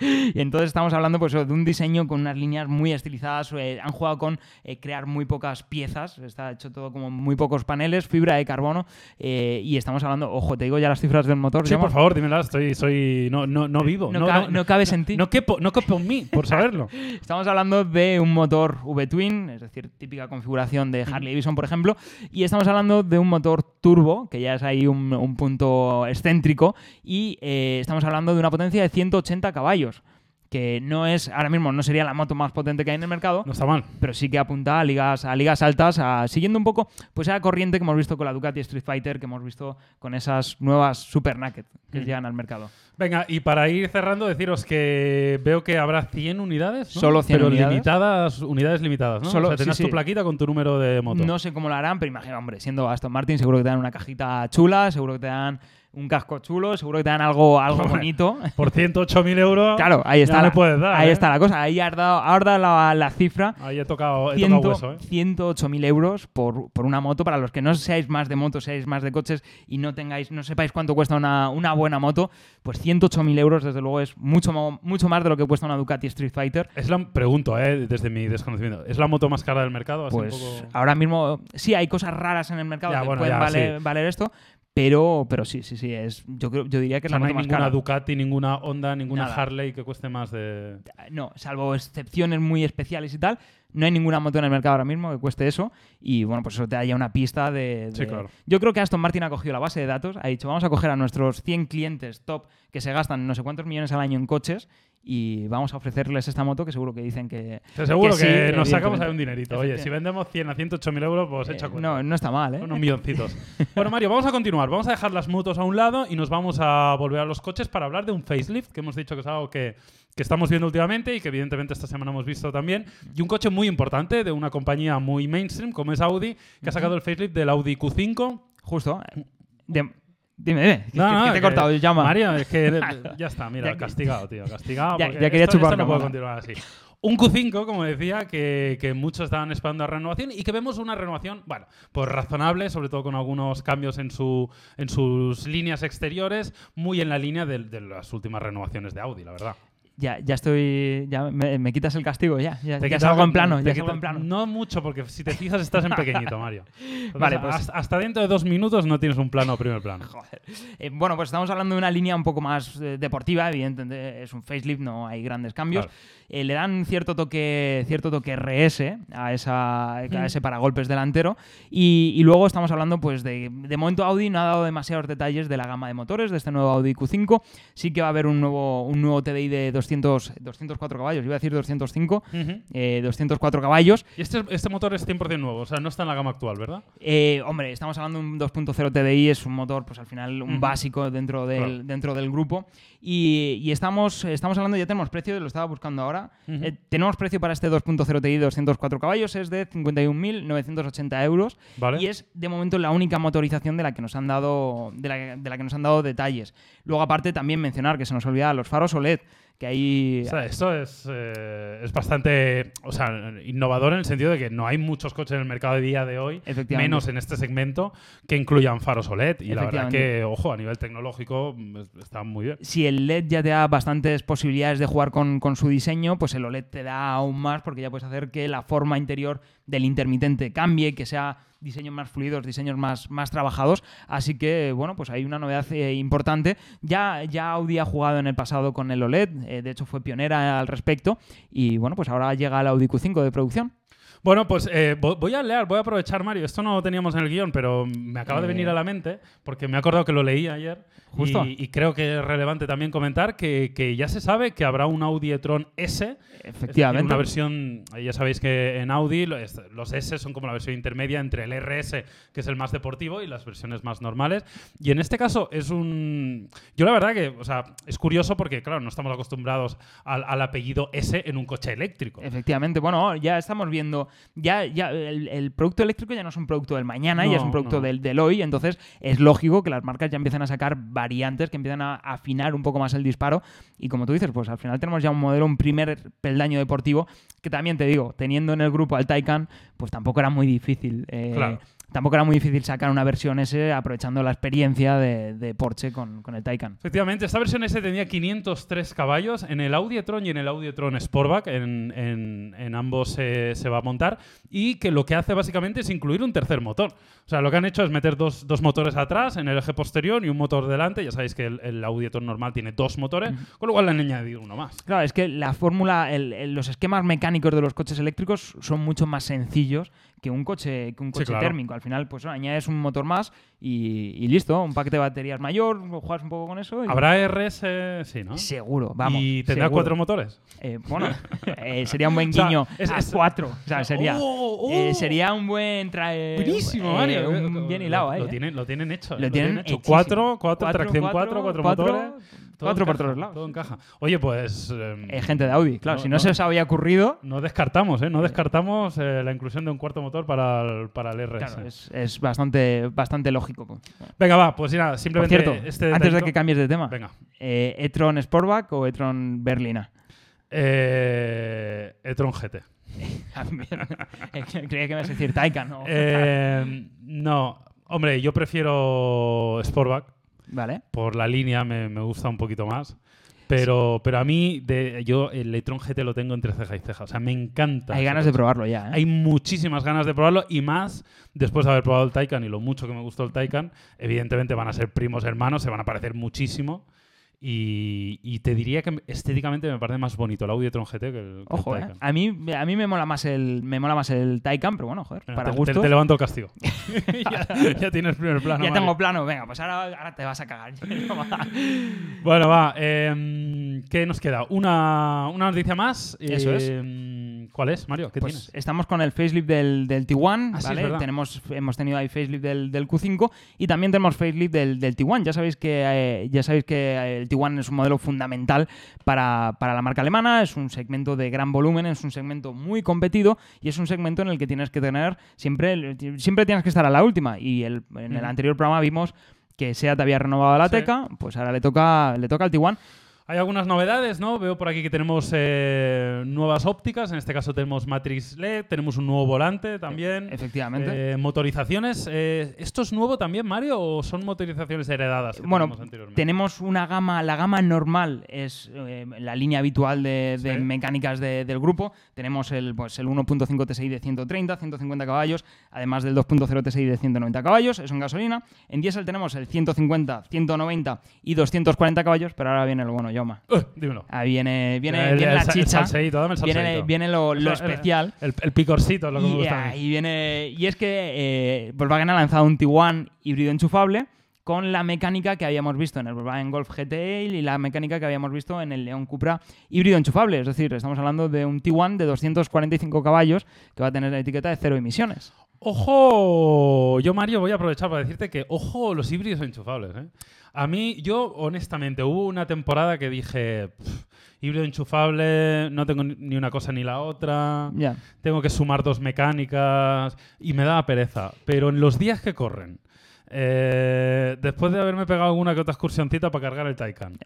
y entonces estamos hablando pues, de un diseño con unas líneas muy estilizadas. eh, han jugado con eh, crear muy pocas piezas. Está hecho todo como muy pocos paneles, fibra de carbono. eh, y estamos hablando, ojo, te digo ya las cifras del motor. Sí, por favor, dímela. Estoy, soy, no, no, no vivo. No, cabe, no cabes en ti. no quepo, no quepo en mí, por saberlo. Estamos hablando de un motor V-Twin, es decir, típica configuración de Harley Davidson, por ejemplo, y estamos hablando de un motor turbo, que ya es ahí un, un punto excéntrico, y eh, estamos hablando de una potencia de 180 caballos, que no es, ahora mismo no sería la moto más potente que hay en el mercado, No está mal. pero sí que apunta a ligas, a ligas altas, a- siguiendo un poco pues esa corriente que hemos visto con la Ducati Street Fighter, que hemos visto con esas nuevas Super Naked que Mm. llegan al mercado. Venga, y para ir cerrando, deciros que veo que habrá 100 unidades. ¿no? Solo 100 pero unidades. limitadas, unidades limitadas, ¿no? Solo- o sea, tendrás sí, tu sí. plaquita con tu número de moto. No sé cómo lo harán, pero imagino, hombre, siendo Aston Martin, seguro que te dan una cajita chula, seguro que te dan un casco chulo, seguro que te dan algo, algo Hombre, bonito. Por 108.000 euros. Claro, ahí está, ya la, le puedes dar, ahí ¿eh? está la cosa. Ahí has dado, has dado la, la cifra. Ahí he tocado, he tocado hueso, ¿eh? 108.000 euros por, por una moto. Para los que no seáis más de motos, seáis más de coches y no tengáis, no sepáis cuánto cuesta una, una buena moto, pues 108.000 euros, desde luego, es mucho, mucho más de lo que cuesta una Ducati Street Fighter. Es la pregunto, ¿eh? desde mi desconocimiento. ¿Es la moto más cara del mercado? Así un Pues poco- ahora mismo sí hay cosas raras en el mercado Ya, que bueno, pueden ya, valer, sí. valer esto, pero, pero sí, sí, sí, es, yo, creo, yo diría que O es sea, la no hay más ninguna cara. Ducati, ninguna Honda, ninguna Nada. Harley que cueste más de. No, salvo excepciones muy especiales y tal, no hay ninguna moto en el mercado ahora mismo que cueste eso y bueno, pues eso te da ya una pista de... Sí, de- claro. Yo creo que Aston Martin ha cogido la base de datos, ha dicho vamos a coger a nuestros 100 clientes top que se gastan no sé cuántos millones al año en coches y vamos a ofrecerles esta moto que seguro que dicen que... Te aseguro que, sí, nos sacamos evidentemente. ahí un dinerito. Oye, si vendemos 100 a 108 mil euros, pues echa eh, cuenta. no, no está mal, ¿eh? Unos milloncitos. bueno, Mario, vamos a continuar. Vamos a dejar las motos a un lado y nos vamos a volver a los coches para hablar de un facelift, que hemos dicho que es algo que, que estamos viendo últimamente y que evidentemente esta semana hemos visto también. Y un coche muy importante de una compañía muy mainstream como es Audi, que ha sacado el facelift del Audi Q5. Justo. eh, de- dime, dime, No, que- no, que te he cortado, llama. Mario, es que ya está, mira, castigado, tío, castigado. Ya- quería esto, chupar esto no cámara. continuar así. Un Q5, como decía, que, que muchos estaban esperando a renovación y que vemos una renovación, bueno, pues razonable, sobre todo con algunos cambios en, su, en sus líneas exteriores, muy en la línea de, de las últimas renovaciones de Audi, la verdad. Ya, ya estoy. Ya me, me quitas el castigo, ya. Ya, Te ya quita- salgo en plano. te Ya quita- salgo en plano. No mucho, porque si te fijas estás en pequeñito, Mario. Entonces, Vale, pues- hasta, hasta dentro de dos minutos no tienes un plano o primer plano. Joder. Eh, bueno, pues estamos hablando de una línea un poco más eh, deportiva, evidentemente es un facelift, no hay grandes cambios. Claro. Eh, le dan cierto toque, cierto toque RS a, esa, a Mm. ese paragolpes delantero. Y, y luego estamos hablando, pues, de, de momento Audi no ha dado demasiados detalles de la gama de motores de este nuevo Audi Q5. Sí que va a haber un nuevo, un nuevo TDI de 200, 204 caballos, iba a decir 205, Ujú. eh, 204 caballos. Y este, este motor es 100% nuevo, o sea, no está en la gama actual, ¿verdad? Eh, hombre, estamos hablando de un 2.0 TDI, es un motor, pues al final, un básico dentro del, Claro. dentro del grupo. Y, y estamos, estamos hablando, ya tenemos precio, lo estaba buscando ahora. Eh, tenemos precio para este 2.0 TDI 204 caballos, es de 51.980 euros. Vale. Y es de momento la única motorización de la que nos han dado, de la, de la que nos han dado detalles. Luego, aparte, también mencionar que se nos olvida los faros OLED, que ahí. O sea, esto es, eh, es bastante o sea, innovador en el sentido de que no hay muchos coches en el mercado de día de hoy, menos en este segmento, que incluyan faros OLED. Y la verdad que, ojo, a nivel tecnológico es- está muy bien. si el LED ya te da bastantes posibilidades de jugar con, con su diseño, pues el OLED te da aún más porque ya puedes hacer que la forma interior del intermitente cambie, que sea diseños más fluidos, diseños más, más trabajados. Así que, bueno, pues hay una novedad eh, importante. Ya, ya Audi ha jugado en el pasado con el OLED, eh, de hecho fue pionera al respecto. Y bueno, pues ahora llega el Audi Q5 de producción. Bueno, pues eh, vo- voy a leer, voy a aprovechar, Mario. Esto no lo teníamos en el guion, pero me acaba de venir a la mente porque me he acordado que lo leí ayer. Justo. Y, y creo que es relevante también comentar que, que ya se sabe que habrá un Audi e-tron S. Efectivamente. una versión, ya sabéis que en Audi los S son como la versión intermedia entre el RS, que es el más deportivo, y las versiones más normales. Y en este caso es un... Yo la verdad que, o sea, es curioso porque, claro, no estamos acostumbrados al, al apellido S en un coche eléctrico. Efectivamente, bueno, ya estamos viendo, ya, ya el, el producto eléctrico ya no es un producto del mañana, ya es un No, producto no. del, del hoy, entonces es lógico que las marcas ya empiecen a sacar variantes, que empiezan a afinar un poco más el disparo y como tú dices, pues al final tenemos ya un modelo, un primer peldaño deportivo, que también te digo, teniendo en el grupo al Taycan, pues tampoco era muy difícil. eh, Claro. Tampoco era muy difícil sacar una versión S aprovechando la experiencia de, de Porsche con, con el Taycan. Efectivamente, esta versión S tenía 503 caballos en el Audi e-tron y en el Audi e-tron Sportback, en, en- en ambos se, se va a montar, y que lo que hace básicamente es incluir un tercer motor. O sea, lo que han hecho es meter dos, dos motores atrás en el eje posterior y un motor delante. Ya sabéis que el, el Audi e-tron normal tiene dos motores, con lo cual le han añadido uno más. Claro, es que la fórmula, el- el- los esquemas mecánicos de los coches eléctricos son mucho más sencillos que un coche, que un Sí, coche claro. térmico. Al final, pues añades un motor más y, y listo, un paquete de baterías mayor, juegas un poco con eso. y- ¿Habrá RS? Sí, ¿no? Seguro, vamos. ¿Y tendrá seguro. cuatro motores? Eh, bueno, eh, sería un buen O sea, guiño es- a es- cuatro. O sea, sería, ¡Oh, oh! eh, sería un buen trae. Buenísimo, eh, Mario. un bien hilado lo, lo eh. tienen, lo tienen hecho. Lo tienen hecho. Cuatro, cuatro, Cuatro, tracción cuatro, cuatro, cuatro, cuatro, motores. Todo cuatro por todos lados. Todo encaja. Oye, pues... em, Eh, gente de Audi, claro. No, si no, no. se os había ocurrido, No descartamos, ¿eh? No descartamos eh, la inclusión de un cuarto motor para el, para el RS. claro, es, es bastante, bastante lógico. pues. Venga, va, pues nada, Por simplemente cierto, este antes de que cambies de tema, Venga. eh, ¿e-tron Sportback o e-tron Berlina? Eh, e-tron GT. Eh, Creía que me ibas a decir Taycan, ¿no? Eh, no, hombre, yo prefiero Sportback. Vale. Por la línea me, me gusta un poquito más. Pero, pero a mí, de, yo el e-tron GT lo tengo entre ceja y ceja. O sea, me encanta. Hay ganas de probarlo ya, ¿eh? Hay muchísimas ganas de probarlo y más después de haber probado el Taycan y lo mucho que me gustó el Taycan. Evidentemente van a ser primos hermanos, se van a parecer muchísimo. Y, y te diría que estéticamente me parece más bonito el Audi e-tron GT que el, Ojo, ¿eh? A mí, a mí me mola más el me mola más el Taycan, pero bueno, joder, Venga, para te, gustos. te- te levanto el castigo. ya, ya tienes primer plano. ya tengo plano, venga, pues ahora, ahora te vas a cagar. Bueno, va. eh, ¿Qué nos queda? Una, una noticia más. Eso es. Eh, ¿Cuál es, Mario? ¿Qué Pues tienes? estamos con el facelift del, del Tiguan, Ah, sí, es ¿vale? verdad. tenemos, hemos tenido ahí facelift del, del Q5 y también tenemos facelift del, del Tiguan. Ya sabéis que eh, ya sabéis que el Tiguan es un modelo fundamental para, para la marca alemana, es un segmento de gran volumen, es un segmento muy competido y es un segmento en el que tienes que tener siempre, siempre tienes que estar a la última. Y el- en el anterior programa vimos que SEAT había renovado la Sí. Teca, pues ahora le toca, le toca al Tiguan. Hay algunas novedades, ¿no? Veo por aquí que tenemos eh, nuevas ópticas, en este caso tenemos Matrix LED, tenemos un nuevo volante también. Efectivamente. Eh, motorizaciones, eh, ¿esto es nuevo también, Mario, o son motorizaciones heredadas? Bueno, tenemos una gama, la gama normal es la línea habitual de, de Sí. mecánicas de- del grupo. Tenemos el, pues, el 1.5 TSI de 130, 150 caballos, además del 2.0 TSI de 190 caballos, es en gasolina. En diésel tenemos el 150, 190 y 240 caballos, pero ahora viene lo bueno, Uh, dímelo. Ahí viene, viene, El- viene el la el chicha, salseíto, dame el viene, lo, especial. El, picorcito es lo que me Y, gusta a mí. ahí viene, y es que eh, Volkswagen ha lanzado un Tiguan híbrido enchufable con la mecánica que habíamos visto en el Volkswagen Golf GTE y la mecánica que habíamos visto en el León Cupra híbrido enchufable. Es decir, estamos hablando de un Tiguan de 245 caballos que va a tener la etiqueta de cero emisiones. Ojo, yo Mario voy a aprovechar para decirte que ojo los híbridos enchufables. ¿eh? A mí, yo honestamente, hubo una temporada que dije, "Pff, híbrido enchufable, no tengo ni- una cosa ni la otra, tengo que sumar dos mecánicas y me daba pereza. Pero en los días que corren, eh, después de haberme pegado alguna que otra excursioncita para cargar el Taycan,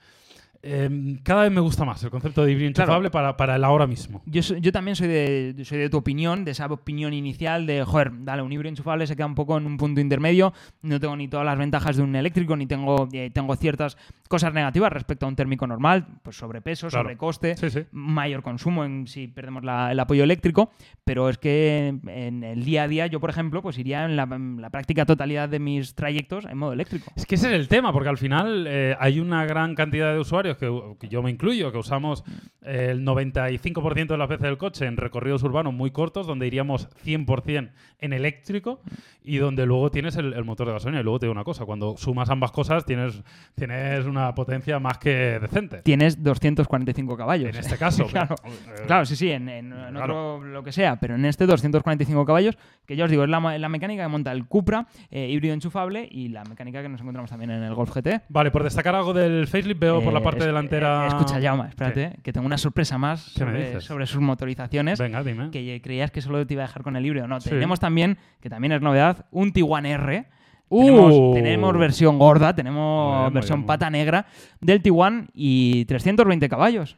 eh, cada vez me gusta más el concepto de híbrido Claro. enchufable para, para el ahora mismo. Yo, yo también soy de, soy de tu opinión, de esa opinión inicial de, joder, dale, un híbrido enchufable se queda un poco en un punto intermedio, no tengo ni todas las ventajas de un eléctrico, ni tengo, eh, tengo ciertas cosas negativas respecto a un térmico normal, pues sobrepeso, Claro. sobrecoste, Sí, sí. mayor consumo en si perdemos la- el apoyo eléctrico, pero es que en el día a día yo, por ejemplo, pues iría en la, en la práctica totalidad de mis trayectos en modo eléctrico. Es que ese es el tema, porque al final eh, hay una gran cantidad de usuarios, que, que yo me incluyo, que usamos el 95% de las veces del coche en recorridos urbanos muy cortos, donde iríamos 100% en eléctrico y donde luego tienes el, el motor de gasolina. Y luego te digo una cosa, cuando sumas ambas cosas tienes, tienes una potencia más que decente. Tienes 245 caballos. En este caso. claro. pero, eh, Claro, sí, sí, en, en- en Claro. otro lo que sea, pero en este 245 caballos, que ya os digo, es la, la mecánica que monta el Cupra eh, híbrido enchufable y la mecánica que nos encontramos también en el Golf GT. Vale, por destacar algo del facelift, veo por la Eh, parte delantera... eh, escucha, Jaume, espérate, que tengo una sorpresa más ¿Qué me sobre, sus motorizaciones. Venga, dime. Que creías que solo te iba a dejar con el híbrido. No, Sí. tenemos también, que también es novedad, un Tiguan R. Uh. Tenemos, tenemos versión gorda, tenemos bien, versión bien, pata negra del Tiguan y 320 caballos.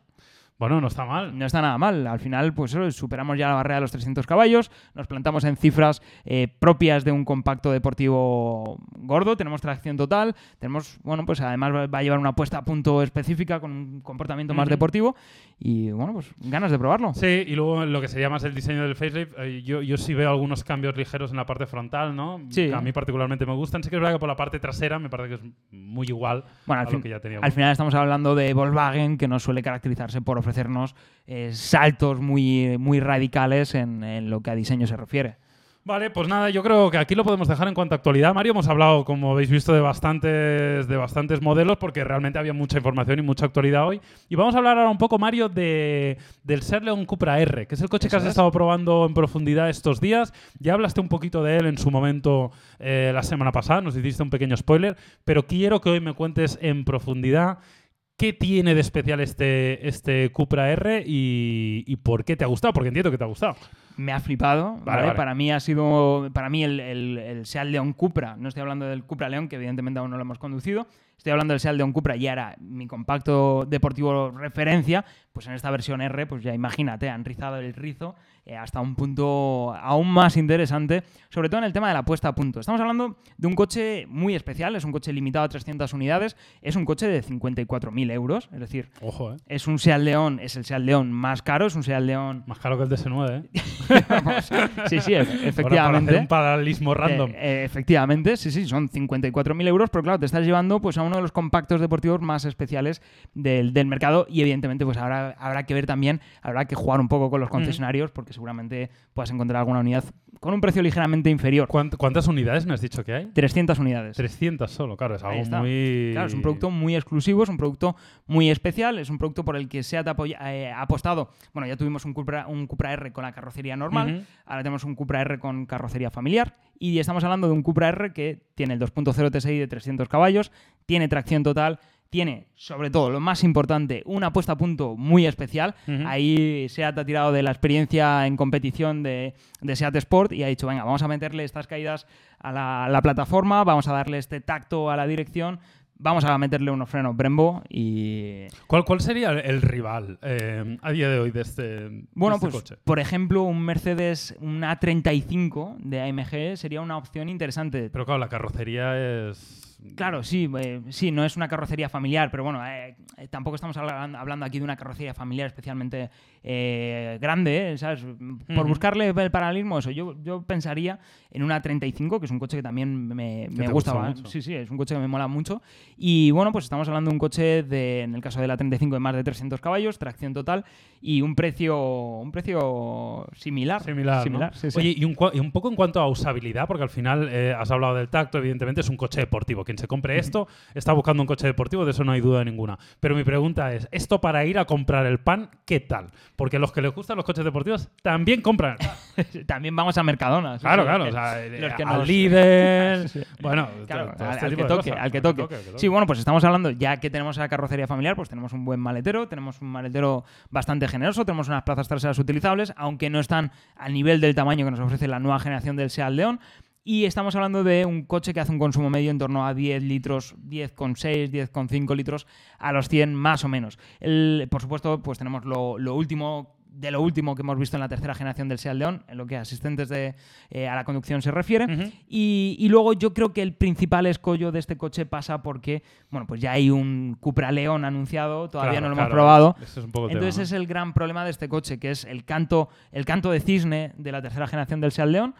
Bueno, no está mal. No está nada mal. Al final, pues superamos ya la barrera de los 300 caballos, nos plantamos en cifras eh, propias de un compacto deportivo gordo, tenemos tracción total, tenemos, bueno, pues además va- a llevar una puesta a punto específica con un comportamiento más Ujú. deportivo y, bueno, pues ganas de probarlo. Sí, y luego lo que sería más el diseño del facelift, eh, yo, yo sí veo algunos cambios ligeros en la parte frontal, ¿no? Sí. Que a mí particularmente me gustan. Sí que es verdad que por la parte trasera me parece que es muy igual Bueno, a al, lo fin- que ya teníamos. al final estamos hablando de Volkswagen, que no suele caracterizarse por ofrecernos eh, saltos muy, muy radicales en, en lo que a diseño se refiere. Vale, pues nada, yo creo que aquí lo podemos dejar en cuanto a actualidad. Mario, hemos hablado, como habéis visto, de bastantes, de bastantes modelos porque realmente había mucha información y mucha actualidad hoy. Y vamos a hablar ahora un poco, Mario, de, del Ser León Cupra R, que es el coche que has es. estado probando en profundidad estos días. Ya hablaste un poquito de él en su momento eh, la semana pasada, nos hiciste un pequeño spoiler, pero quiero que hoy me cuentes en profundidad ¿Qué tiene de especial este, este Cupra R y, y por qué te ha gustado? Porque entiendo que te ha gustado. me ha flipado. ¿vale? vale. Para mí ha sido, para mí el, el, el Seat León Cupra, no estoy hablando del Cupra León, que evidentemente aún no lo hemos conducido, estoy hablando del Seat León Cupra y ahora mi compacto deportivo referencia, pues en esta versión R, pues ya imagínate, han rizado el rizo eh, hasta un punto aún más interesante, sobre todo en el tema de la puesta a punto. Estamos hablando de un coche muy especial, es un coche limitado a 300 unidades, es un coche de 54.000 euros, es decir, Ojo, ¿eh? es un Seat León, es el Seat León más caro, es un Seat León Más caro que el DS9, ¿eh? Vamos, sí, sí, Ahora, para hacer efectivamente. un paralelismo random. Eh, eh, efectivamente, sí, sí, son 54.000 euros, pero claro, te estás llevando pues, a uno de los compactos deportivos más especiales del, del mercado y evidentemente pues ahora habrá que ver también, habrá que jugar un poco con los concesionarios porque seguramente puedas encontrar alguna unidad con un precio ligeramente inferior. ¿Cuánt- ¿Cuántas unidades me has dicho que hay? 300 unidades. 300 solo, claro, es algo muy... Claro, es un producto muy exclusivo, es un producto muy especial, es un producto por el que SEAT apoya- eh, ha apostado. Bueno, ya tuvimos un Cupra, un Cupra R con la carrocería normal, ahora tenemos un Cupra R con carrocería familiar y estamos hablando de un Cupra R que tiene el 2.0 TSI de 300 caballos, tiene tracción total, tiene, sobre todo, lo más importante, una puesta a punto muy especial. Ujú. Ahí SEAT ha tirado de la experiencia en competición de, de SEAT Sport y ha dicho, venga, vamos a meterle estas caídas a la, la plataforma, vamos a darle este tacto a la dirección vamos a meterle unos frenos Brembo y... ¿Cuál, cuál sería el, rival eh, a día de hoy de este, de Bueno, este pues coche? por ejemplo, un Mercedes, un A35 de AMG sería una opción interesante. Pero claro, la carrocería es... Claro, sí, eh, sí, no es una carrocería familiar, pero bueno, eh, eh, tampoco estamos hablan- hablando aquí de una carrocería familiar especialmente eh, grande, ¿sabes? Por buscarle el paralelismo, eso, yo, yo pensaría en una 35, que es un coche que también me, me gusta, gusta mucho. sí, sí, es un coche que me mola mucho. Y bueno, pues estamos hablando de un coche de, en el caso de la 35, de más de 300 caballos, tracción total y un precio, un precio similar. Similar, ¿no? sí, sí. Oye, y un, y un poco en cuanto a usabilidad, porque al final has hablado del tacto, evidentemente es un coche deportivo. Quien se compre esto está buscando un coche deportivo, de eso no hay duda ninguna. Pero mi pregunta es, ¿esto para ir a comprar el pan, qué tal? Porque los que les gustan los coches deportivos también compran. También vamos a Mercadona. Claro, sí. claro. O sea, Los que al nos- líder. Bueno, Claro, to- todo al, este al tipo que de toque, cosas. al que toque. al que toque. Sí, bueno, pues estamos hablando, ya que tenemos la carrocería familiar, pues tenemos un buen maletero, tenemos un maletero bastante generoso, tenemos unas plazas traseras utilizables, aunque no están al nivel del tamaño que nos ofrece la nueva generación del Seat León. Y estamos hablando de un coche que hace un consumo medio en torno a 10 litros, 10,6, 10,5 litros a los 100 más o menos. El- por supuesto, pues tenemos lo, lo último de lo último que hemos visto en la tercera generación del Seat León, en lo que a asistentes de, eh, a la conducción se refiere. Y, y luego yo creo que el principal escollo de este coche pasa porque, bueno, pues ya hay un Cupra León anunciado, todavía Claro, no lo claro, hemos probado. ese es un poco el Entonces tema, ¿no? es el gran problema de este coche, que es el canto, el canto de cisne de la tercera generación del Seat León.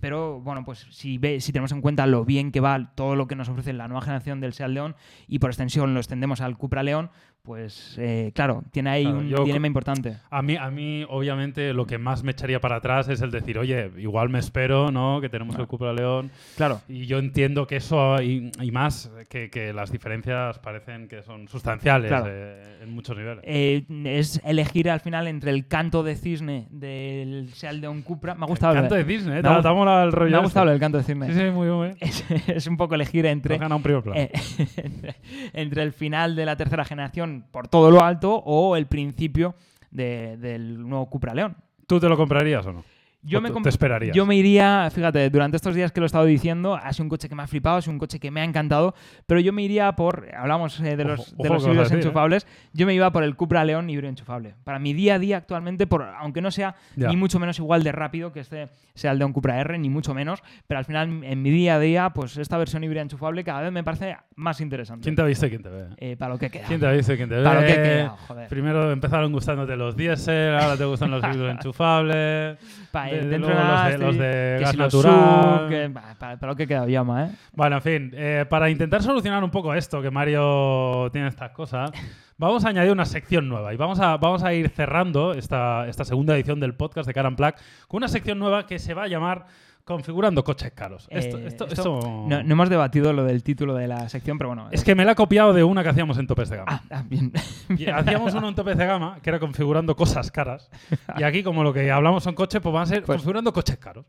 Pero bueno, pues si, ve, si tenemos en cuenta lo bien que va todo lo que nos ofrece la nueva generación del Seat León y por extensión lo extendemos al Cupra León, pues eh, claro, tiene ahí Claro, un yo- dilema importante. A mí, a mí, obviamente, lo que más me echaría para atrás es el decir, oye, igual me espero, ¿no? Que tenemos el Cupra León. Claro. Y yo entiendo que eso, y, y más, que, que las diferencias parecen que son sustanciales Claro. eh, en muchos niveles. Eh, es elegir al final entre el canto de cisne del Seat León Cupra. Me ha gustado El canto de- de Disney, ¿eh? me ha te el rollo Me ha este. gustado lo del canto de cisne. Sí, sí, muy bien. Es, es un poco elegir entre, ganado un primer entre, entre el final de la tercera generación por todo lo alto o el principio de- del nuevo Cupra León. ¿Tú te lo comprarías o no? Yo ¿O me, te- esperarías? yo me iría, fíjate, durante estos días que lo he estado diciendo, ha sido un coche que me ha flipado, ha sido un coche que me ha encantado, pero yo me iría por, hablamos eh, de los, ojo de lo los híbridos decir, ¿eh? enchufables, yo me iba por el Cupra León híbrido enchufable. Para mi día a día actualmente, por, aunque no sea Ya. ni mucho menos igual de rápido que este sea el de un Cupra R, ni mucho menos, pero al final en mi día a día, pues esta versión híbrida enchufable cada vez me parece más interesante. ¿Quién te y quién te ve? Eh, para lo que queda. ¿Quién te y quién te ve? Para lo que queda, joder. Primero empezaron gustándote los diésel, ahora te gustan los híbridos enchufables. Pa- de- de dentro de los de- los de gas si natural. que- bah, para, para lo que he quedado llama, ¿eh? Bueno, en fin, eh, para intentar solucionar un poco esto, que Mario tiene estas cosas, vamos a añadir una sección nueva y vamos a, vamos a ir cerrando esta, esta segunda edición del podcast de Caran Black con una sección nueva que se va a llamar Configurando coches caros. Esto, Eh, esto- esto- esto- No, no hemos debatido lo del título de la sección, pero bueno. Es que me la he copiado de una que hacíamos en topes de gama. Ah, ah, bien. Hacíamos uno en topes de gama que era configurando cosas caras. Y aquí, como lo que hablamos son coches, pues van a ser Pues- configurando coches caros.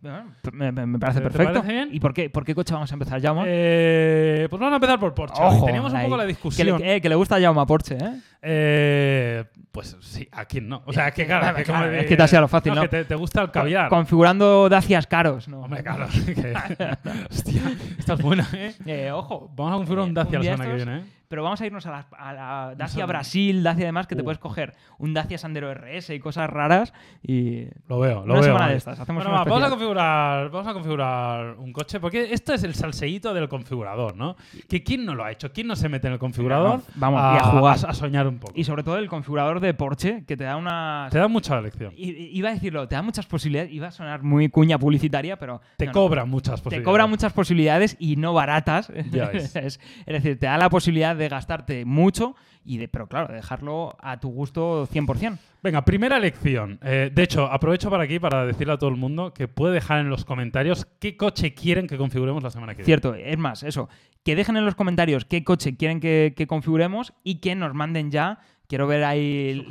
Me, parece ¿Te perfecto. parece bien? ¿Y por qué, por qué coche vamos a empezar, Jaume? Eh, pues vamos a empezar por Porsche. Ojo, Teníamos un poco la que, discusión. le, eh, que le gusta Jaume a Porsche, ¿eh? Eh, pues sí, ¿a quién no? O sea, es que claro, Claro, es que, claro, es que te ha sido lo fácil, ¿no? que te, te gusta el caviar. Configurando Dacias caros, ¿no? Hombre, claro. que- Hostia, esta es buena, ¿eh? Eh, ojo. Vamos a configurar un Dacia la semana que viene, ¿eh? Pero vamos a irnos a la, a la Dacia Eso- Brasil, Dacia además, que te Uh. puedes coger un Dacia Sandero RS y cosas raras y... Lo veo, lo Una veo. semana de estas, hacemos Bueno, una va, vamos a configurar, vamos a configurar un coche, porque esto es el salseíto del configurador, ¿no? Que quién no lo ha hecho, quién no se mete en el configurador, Vamos, y a jugar. a, soñar un poco. Y sobre todo el configurador de Porsche, que te da unas... Te da mucha elección. I- i- Iba a decirlo, te da muchas posibilidades, iba a sonar muy cuña publicitaria, pero... Te no, no. cobra muchas Te posibilidades. cobra muchas posibilidades y no baratas. Ya ves. es, es decir, te da la posibilidad de gastarte mucho, y de, pero claro, de dejarlo a tu gusto 100%. Venga, primera lección. Eh, de hecho, aprovecho para aquí para decirle a todo el mundo que puede dejar en los comentarios qué coche quieren que configuremos la semana que viene. Cierto, es más, eso, que dejen en los comentarios qué coche quieren que, que configuremos y que nos manden ya Quiero ver ahí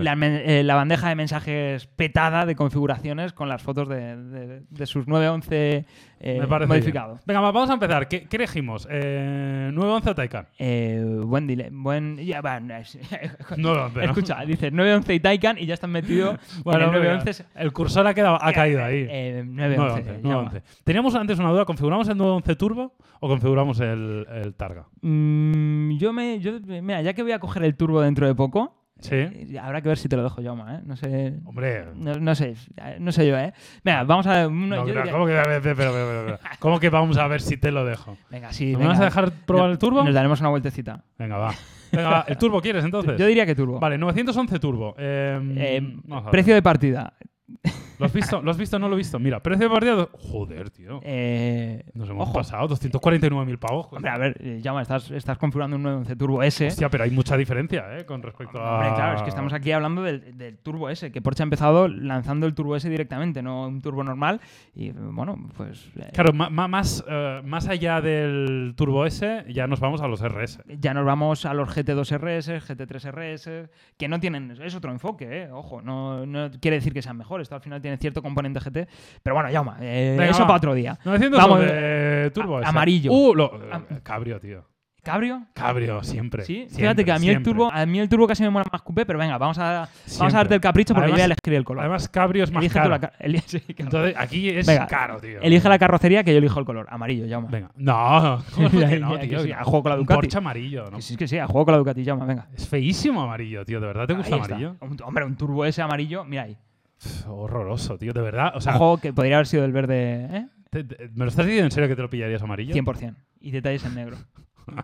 la, eh, la bandeja de mensajes petada de configuraciones con las fotos de, de- de sus 911 eh, modificados. Venga, va, vamos a empezar. ¿Qué, qué elegimos? Eh, ¿911 o Taycan? Eh, buen dile, buen. Ya, va, no, es- 911, ¿no? Escucha, dices 911 y Taycan y ya están metidos Bueno, en el venga, 911. el cursor ha, quedado, ha caído ahí. Eh, 911. 911, llama. 911. Teníamos antes una duda. ¿Configuramos el 911 Turbo o configuramos el, el Targa? Mm, yo me. Yo, mira, ya que voy a coger el turbo dentro de poco, Sí. eh, habrá que ver si te lo dejo yo, ¿eh? No sé. Hombre. No, no sé, no sé yo, ¿eh? Venga, vamos a. no, diría- ¿cómo, que, pero, pero, pero, pero, pero, ¿cómo que vamos a ver si te lo dejo? Venga, sí. ¿Me venga. vas a dejar probar No- el turbo? Nos daremos una vueltecita. Venga, va. Venga, va. ¿El turbo quieres entonces? Yo diría que turbo. Vale, 911 turbo. Eh, Eh, precio de partida. ¿Lo has visto? ¿Lo has visto? No lo he visto. Mira, precio de partida. Joder, tío. Eh, Nos hemos ojo. pasado. 249.000 pavos. Hombre, a ver, eh, llama, estás, estás configurando un 911 Turbo S. Hostia, pero hay mucha diferencia, ¿eh? Con respecto a. Hombre, claro, es que estamos aquí hablando del, del Turbo S, que Porsche ha empezado lanzando el Turbo S directamente, no un Turbo normal. Y bueno, pues eh, Claro, más, eh, más allá del Turbo S, ya nos vamos a los RS. ya nos vamos a los GT2 RS, GT3 RS, que no tienen, es otro enfoque, eh, ojo, no, no quiere decir que sean mejores, esto al final tiene cierto componente GT, pero bueno, Yauma, eh, eso va. para otro día. 900 Vamos, de Turbo a- amarillo. Uh, lo- Am- cabrio, tío. ¿Cabrio? Cabrio, siempre. Sí, siempre, fíjate que a mí el turbo, a mí el turbo casi me mola más coupé, pero venga, vamos a, vamos a darte el capricho porque Además- voy a elegir el color. Además, cabrio es más Elige caro. la ca- eli- sí, claro. Entonces, aquí es Venga, caro, tío. Elige la carrocería que yo elijo el color, amarillo, llama. Venga. No, ¿cómo que no, tío? sí, a juego con la Un Ducati. Porsche amarillo, ¿no? Que sí, es que sí, a juego con la Ducati, llama, venga. Es feísimo amarillo, tío. ¿De verdad te gusta amarillo? Un- hombre, un turbo ese amarillo, mira ahí. Horroroso, tío. De verdad. O sea, Ojo, que podría haber sido el verde, ¿eh? te- te- ¿me lo estás diciendo en serio que te lo pillarías amarillo? 100%. Y detalles en negro.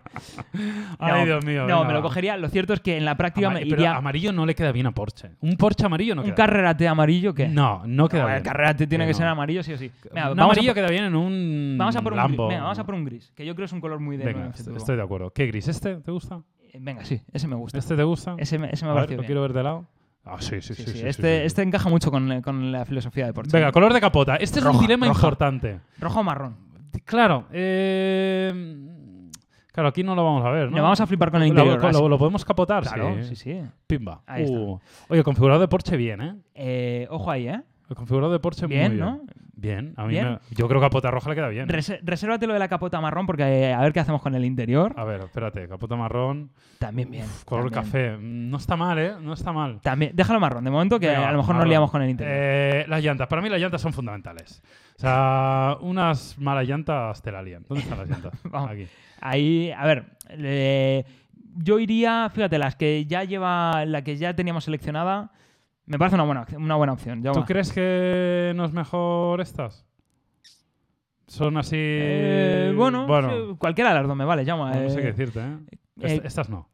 Ay, No, Dios mío. No, venga, me lo cogería. Lo cierto es que en la práctica me pero iría amarillo no le queda bien a Porsche. Un Porsche amarillo no un queda Carrera T amarillo bien. No, no queda No, bien. el Carrera T tiene Eh, que no. ser amarillo sí o sí. Venga, un vamos, amarillo por- queda bien en un vamos a por un gris. Venga, vamos a por un gris, que yo creo que es un color muy de Venga, 911 est- turbo. estoy de acuerdo. ¿Qué gris? ¿Este te gusta? Eh, Venga, sí, ese me gusta. ¿Este te gusta? Ese me, ese me a ver, lo bien. quiero ver de lado. Ah, sí, sí, sí. Este, este encaja mucho con, con la filosofía de Porsche. Venga, color de capota. Este es un dilema roja. importante. Rojo o marrón. Claro, eh, claro, aquí no lo vamos a ver, ¿no? No, vamos a flipar con el Lo- interior. Lo, así. lo- lo podemos capotar, Claro, sí. sí, sí. Pimba. Ahí está. Uh. Oye, configurador de Porsche bien, ¿eh? Eh, ojo ahí, ¿eh? El configurador de Porsche muy Bien, bien. ¿no? Bien, a mí Bien. me- yo creo que capota roja le queda bien. ¿eh? Rese- resérvate lo de la capota marrón porque eh, a ver qué hacemos con el interior. A ver, espérate, capota marrón, También bien. color también. café. Mm, No está mal, ¿eh? No está mal. También, déjalo marrón, de momento que Venga, a lo mejor nos marrón. liamos con el interior. Eh, las llantas, para mí las llantas son fundamentales. O sea, unas malas llantas te la lían. ¿Dónde están las llantas? Vamos. Aquí. Ahí, a ver, yo iría, fíjate, las que ya lleva, la que ya teníamos seleccionada, me parece una buena, una buena opción. ¿Tú crees que no es mejor estas? Son así. Eh, bueno, bueno, cualquiera de las dos me vale, llama. no sé qué decirte, ¿eh? Est- estas no.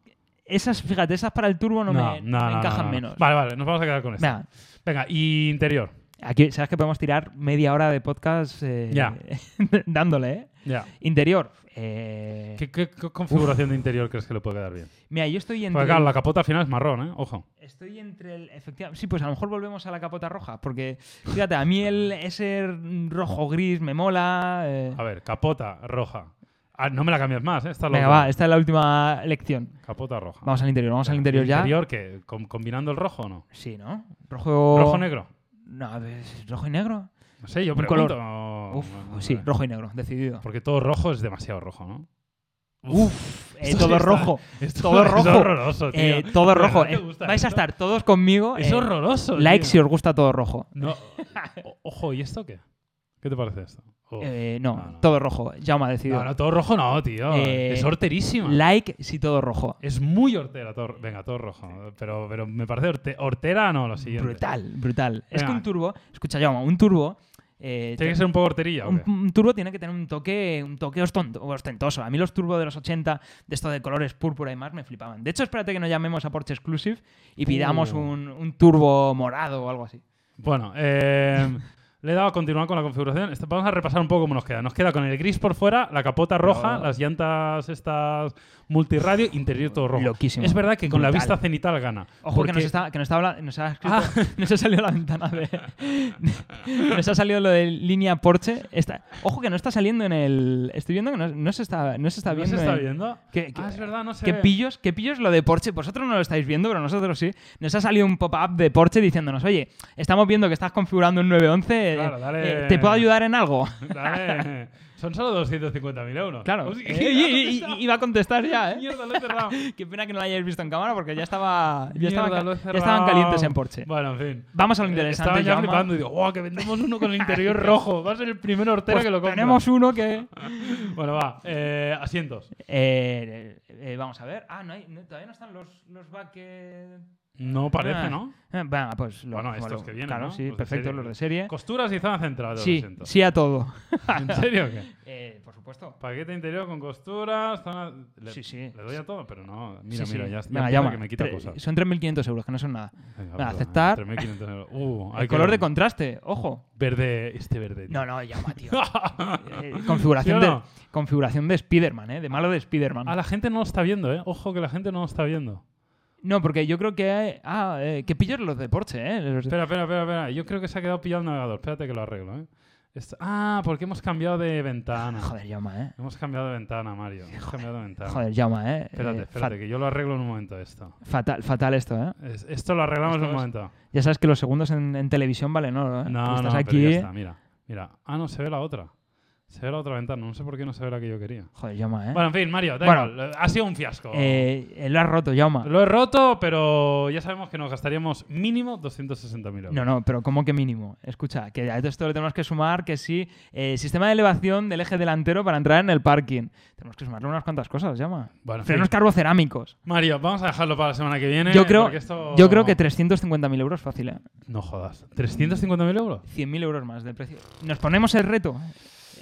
esas, fíjate, esas para el turbo no, me, no, me no, encajan no, no. menos. Vale, vale, nos vamos a quedar con esto. Venga, Venga, y interior. Aquí sabes que podemos tirar media hora de podcast eh, dándole, ¿eh? Interior. eh, ¿Qué, qué- qué configuración de interior crees que le puede quedar bien? Mira, yo estoy entre. Porque claro, la capota al final es marrón, ¿eh? Ojo. Estoy entre el. Efectivamente. Sí, pues a lo mejor volvemos a la capota roja. Porque, fíjate, a mí el, ese rojo-gris me mola. eh. A ver, capota roja. Ah, no me la cambias más, ¿eh? Esta es Venga, va, esta es la última lección. Capota roja. Vamos al interior, vamos al interior ya. ¿Interior qué? ¿Com- ¿Combinando el rojo o no? Sí, ¿no? Rojo. ¿Rojo-negro? No, a ver, ¿rojo y negro? No sé, yo Un pregunto. Uf, no sí, rojo y negro, decidido. Porque todo rojo es demasiado rojo, ¿no? Uf, eh, todo sí rojo. esto todo es rojo. horroroso, tío. Eh, todo ¿De rojo. eh, vais a estar todos conmigo. Es eh, horroroso. Like tío. si os gusta todo rojo. No. Ojo, ¿y esto qué? ¿Qué te parece esto? Eh, no, no, no. todo rojo. Jaume ha decidido. No, no, todo rojo no, tío. Eh, es horterísima. Like si todo rojo. Es muy hortera. Todo, venga, todo rojo. Pero, pero me parece horte- hortera, no, lo siguiente. Brutal, brutal. Es que un turbo, escucha, Jaume, un turbo. eh, Tiene que ser un poco horterilla. ¿o un, turbo tiene que tener un toque, un toque ostentoso. A mí los turbos de los 80, de esto de colores púrpura y más, me flipaban. De hecho, espérate que nos llamemos a Porsche Exclusive y pidamos Uh. un, un turbo morado o algo así. Bueno, eh, Le he dado a continuar con la configuración. Vamos a repasar un poco cómo nos queda. Nos queda con el gris por fuera, la capota roja, las llantas estas multiradio, interior todo rojo. Loquísimo. Es verdad que con la Brutal. vista cenital gana. Ojo porque- que nos está, que nos está habla- nos ha escrito- Ah. nos ha salido la ventana de. nos ha salido lo de línea Porsche. Está, ojo que no está saliendo en el. Estoy viendo que no, no se está, no se está ¿No viendo. se está en- viendo? ¿Qué- qué- ah, es verdad, no se ¿Qué ve. pillos, ¿Qué pillos lo de Porsche? Vosotros no lo estáis viendo, pero nosotros sí. Nos ha salido un pop-up de Porsche diciéndonos, oye, estamos viendo que estás configurando un 911. eh, Claro, dale. eh, ¿Te puedo ayudar en algo? Dale. Son solo 250.000 euros. Claro. Eh, y- y- iba a contestar ya, ¿eh? Mierda, lo he cerrado. Qué pena que no lo hayáis visto en cámara porque ya estaba ya, Mierda, estaban, ya estaban calientes en Porsche. Bueno, en fin. Vamos a lo Eh, interesante, Estaba ya flipando y digo, wow, que vendemos uno con el interior rojo. Va a ser el primer hortera Pues que lo compra. tenemos uno que... Bueno, va. Eh, asientos. Eh, eh, vamos a ver. Ah, no hay, no- todavía no están los, los back... eh, No parece, ah, ¿no? eh, venga, pues... lo- Bueno, estos bueno, que vienen, Claro, ¿no? sí, Los perfecto, los de serie. Costuras y zona central Sí, sí a todo. ¿En serio o qué? Eh, por supuesto. Paquete interior con costuras, zona... Le, Sí, sí. Le doy a todo, pero no. Mira, Sí, mira, sí. ya, ya Venga, llama. que me quita Tre- cosas. Son 3.500 euros, que no son nada. Venga, aceptar. 3.500 euros. Uh, El color de contraste, ojo. Verde, este verde. tío. No, no, llama, tío. Eh, configuración, de, configuración de Spider-Man, ¿eh? De malo de Spider-Man. Ah, la gente no lo está viendo, ¿eh? Ojo que la gente no lo está viendo. No, porque yo creo que... hay- Ah, eh, que pillos los de Porsche, ¿eh? Espera, espera, espera, espera. Yo creo que se ha quedado pillado el navegador. Espérate que lo arreglo, ¿eh? Esto- Ah, porque hemos cambiado de ventana. Joder, llama, ¿eh? Hemos cambiado de ventana, Mario. Hemos cambiado de ventana. Joder, llama, ¿eh? Espérate, Eh, espérate, que yo lo arreglo en un momento esto. fa- fatal, fatal esto, ¿eh? Es- esto lo arreglamos en un es- momento. Ya sabes que los segundos en, en televisión valen oro, ¿eh? No, Tú no, estás pero aquí... ya está, mira. Mira. Ah, no, se ve la otra. Se ve la otra ventana. No sé por qué no se ve la que yo quería. Joder, llama, ¿eh? Bueno, en fin, Mario, da Bueno. igual. Ha sido un fiasco. Eh, eh, lo has roto, llama. Lo he roto, pero ya sabemos que nos gastaríamos mínimo 260.000 euros. No, no, pero ¿cómo que mínimo? Escucha, que a esto le tenemos que sumar que sí, eh, sistema de elevación del eje delantero para entrar en el parking. Tenemos que sumarle unas cuantas cosas. Bueno, en Frenos carbocerámicos. Mario, vamos a dejarlo para la semana que viene. Yo creo, esto- yo creo que 350.000 euros fácil, ¿eh? No jodas. ¿350.000 euros? 100.000 euros más del precio. Nos ponemos el reto.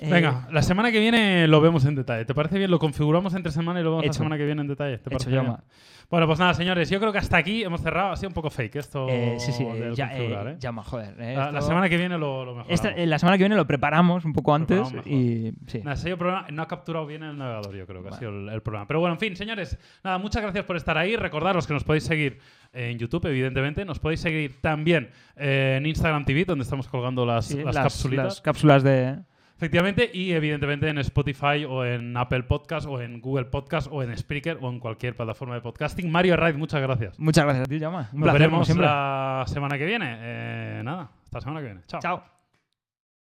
Eh, Venga, la semana que viene lo vemos en detalle. ¿Te parece bien? Lo configuramos entre semana y lo vemos la Hecho. semana que viene en detalle. ¿Te Hecho, bien? llama. Bueno, pues nada, señores, yo creo que hasta aquí hemos cerrado. Ha sido un poco fake esto Eh, sí, sí, eh, del ya, configurar, eh, ¿eh? llama, joder. eh, La, la semana que viene lo, lo mejoramos. esta- la semana que viene lo preparamos un poco antes y sí. Nada, problema no ha capturado bien el navegador, yo creo que ha sido el, el problema. Pero bueno, en fin, señores, nada, muchas gracias por estar ahí. Recordaros que nos podéis seguir en YouTube, evidentemente. Nos podéis seguir también en Instagram TV, donde estamos colgando las, Sí, las, las, capsulitas. las cápsulas de... Efectivamente, y evidentemente en Spotify o en Apple Podcast o en Google Podcast o en Spreaker o en cualquier plataforma de podcasting. Mario Raid, muchas gracias. Muchas gracias a ti, llama. Un Nos placer, veremos la semana que viene. Eh, nada, hasta la semana que viene. Chao. Chao.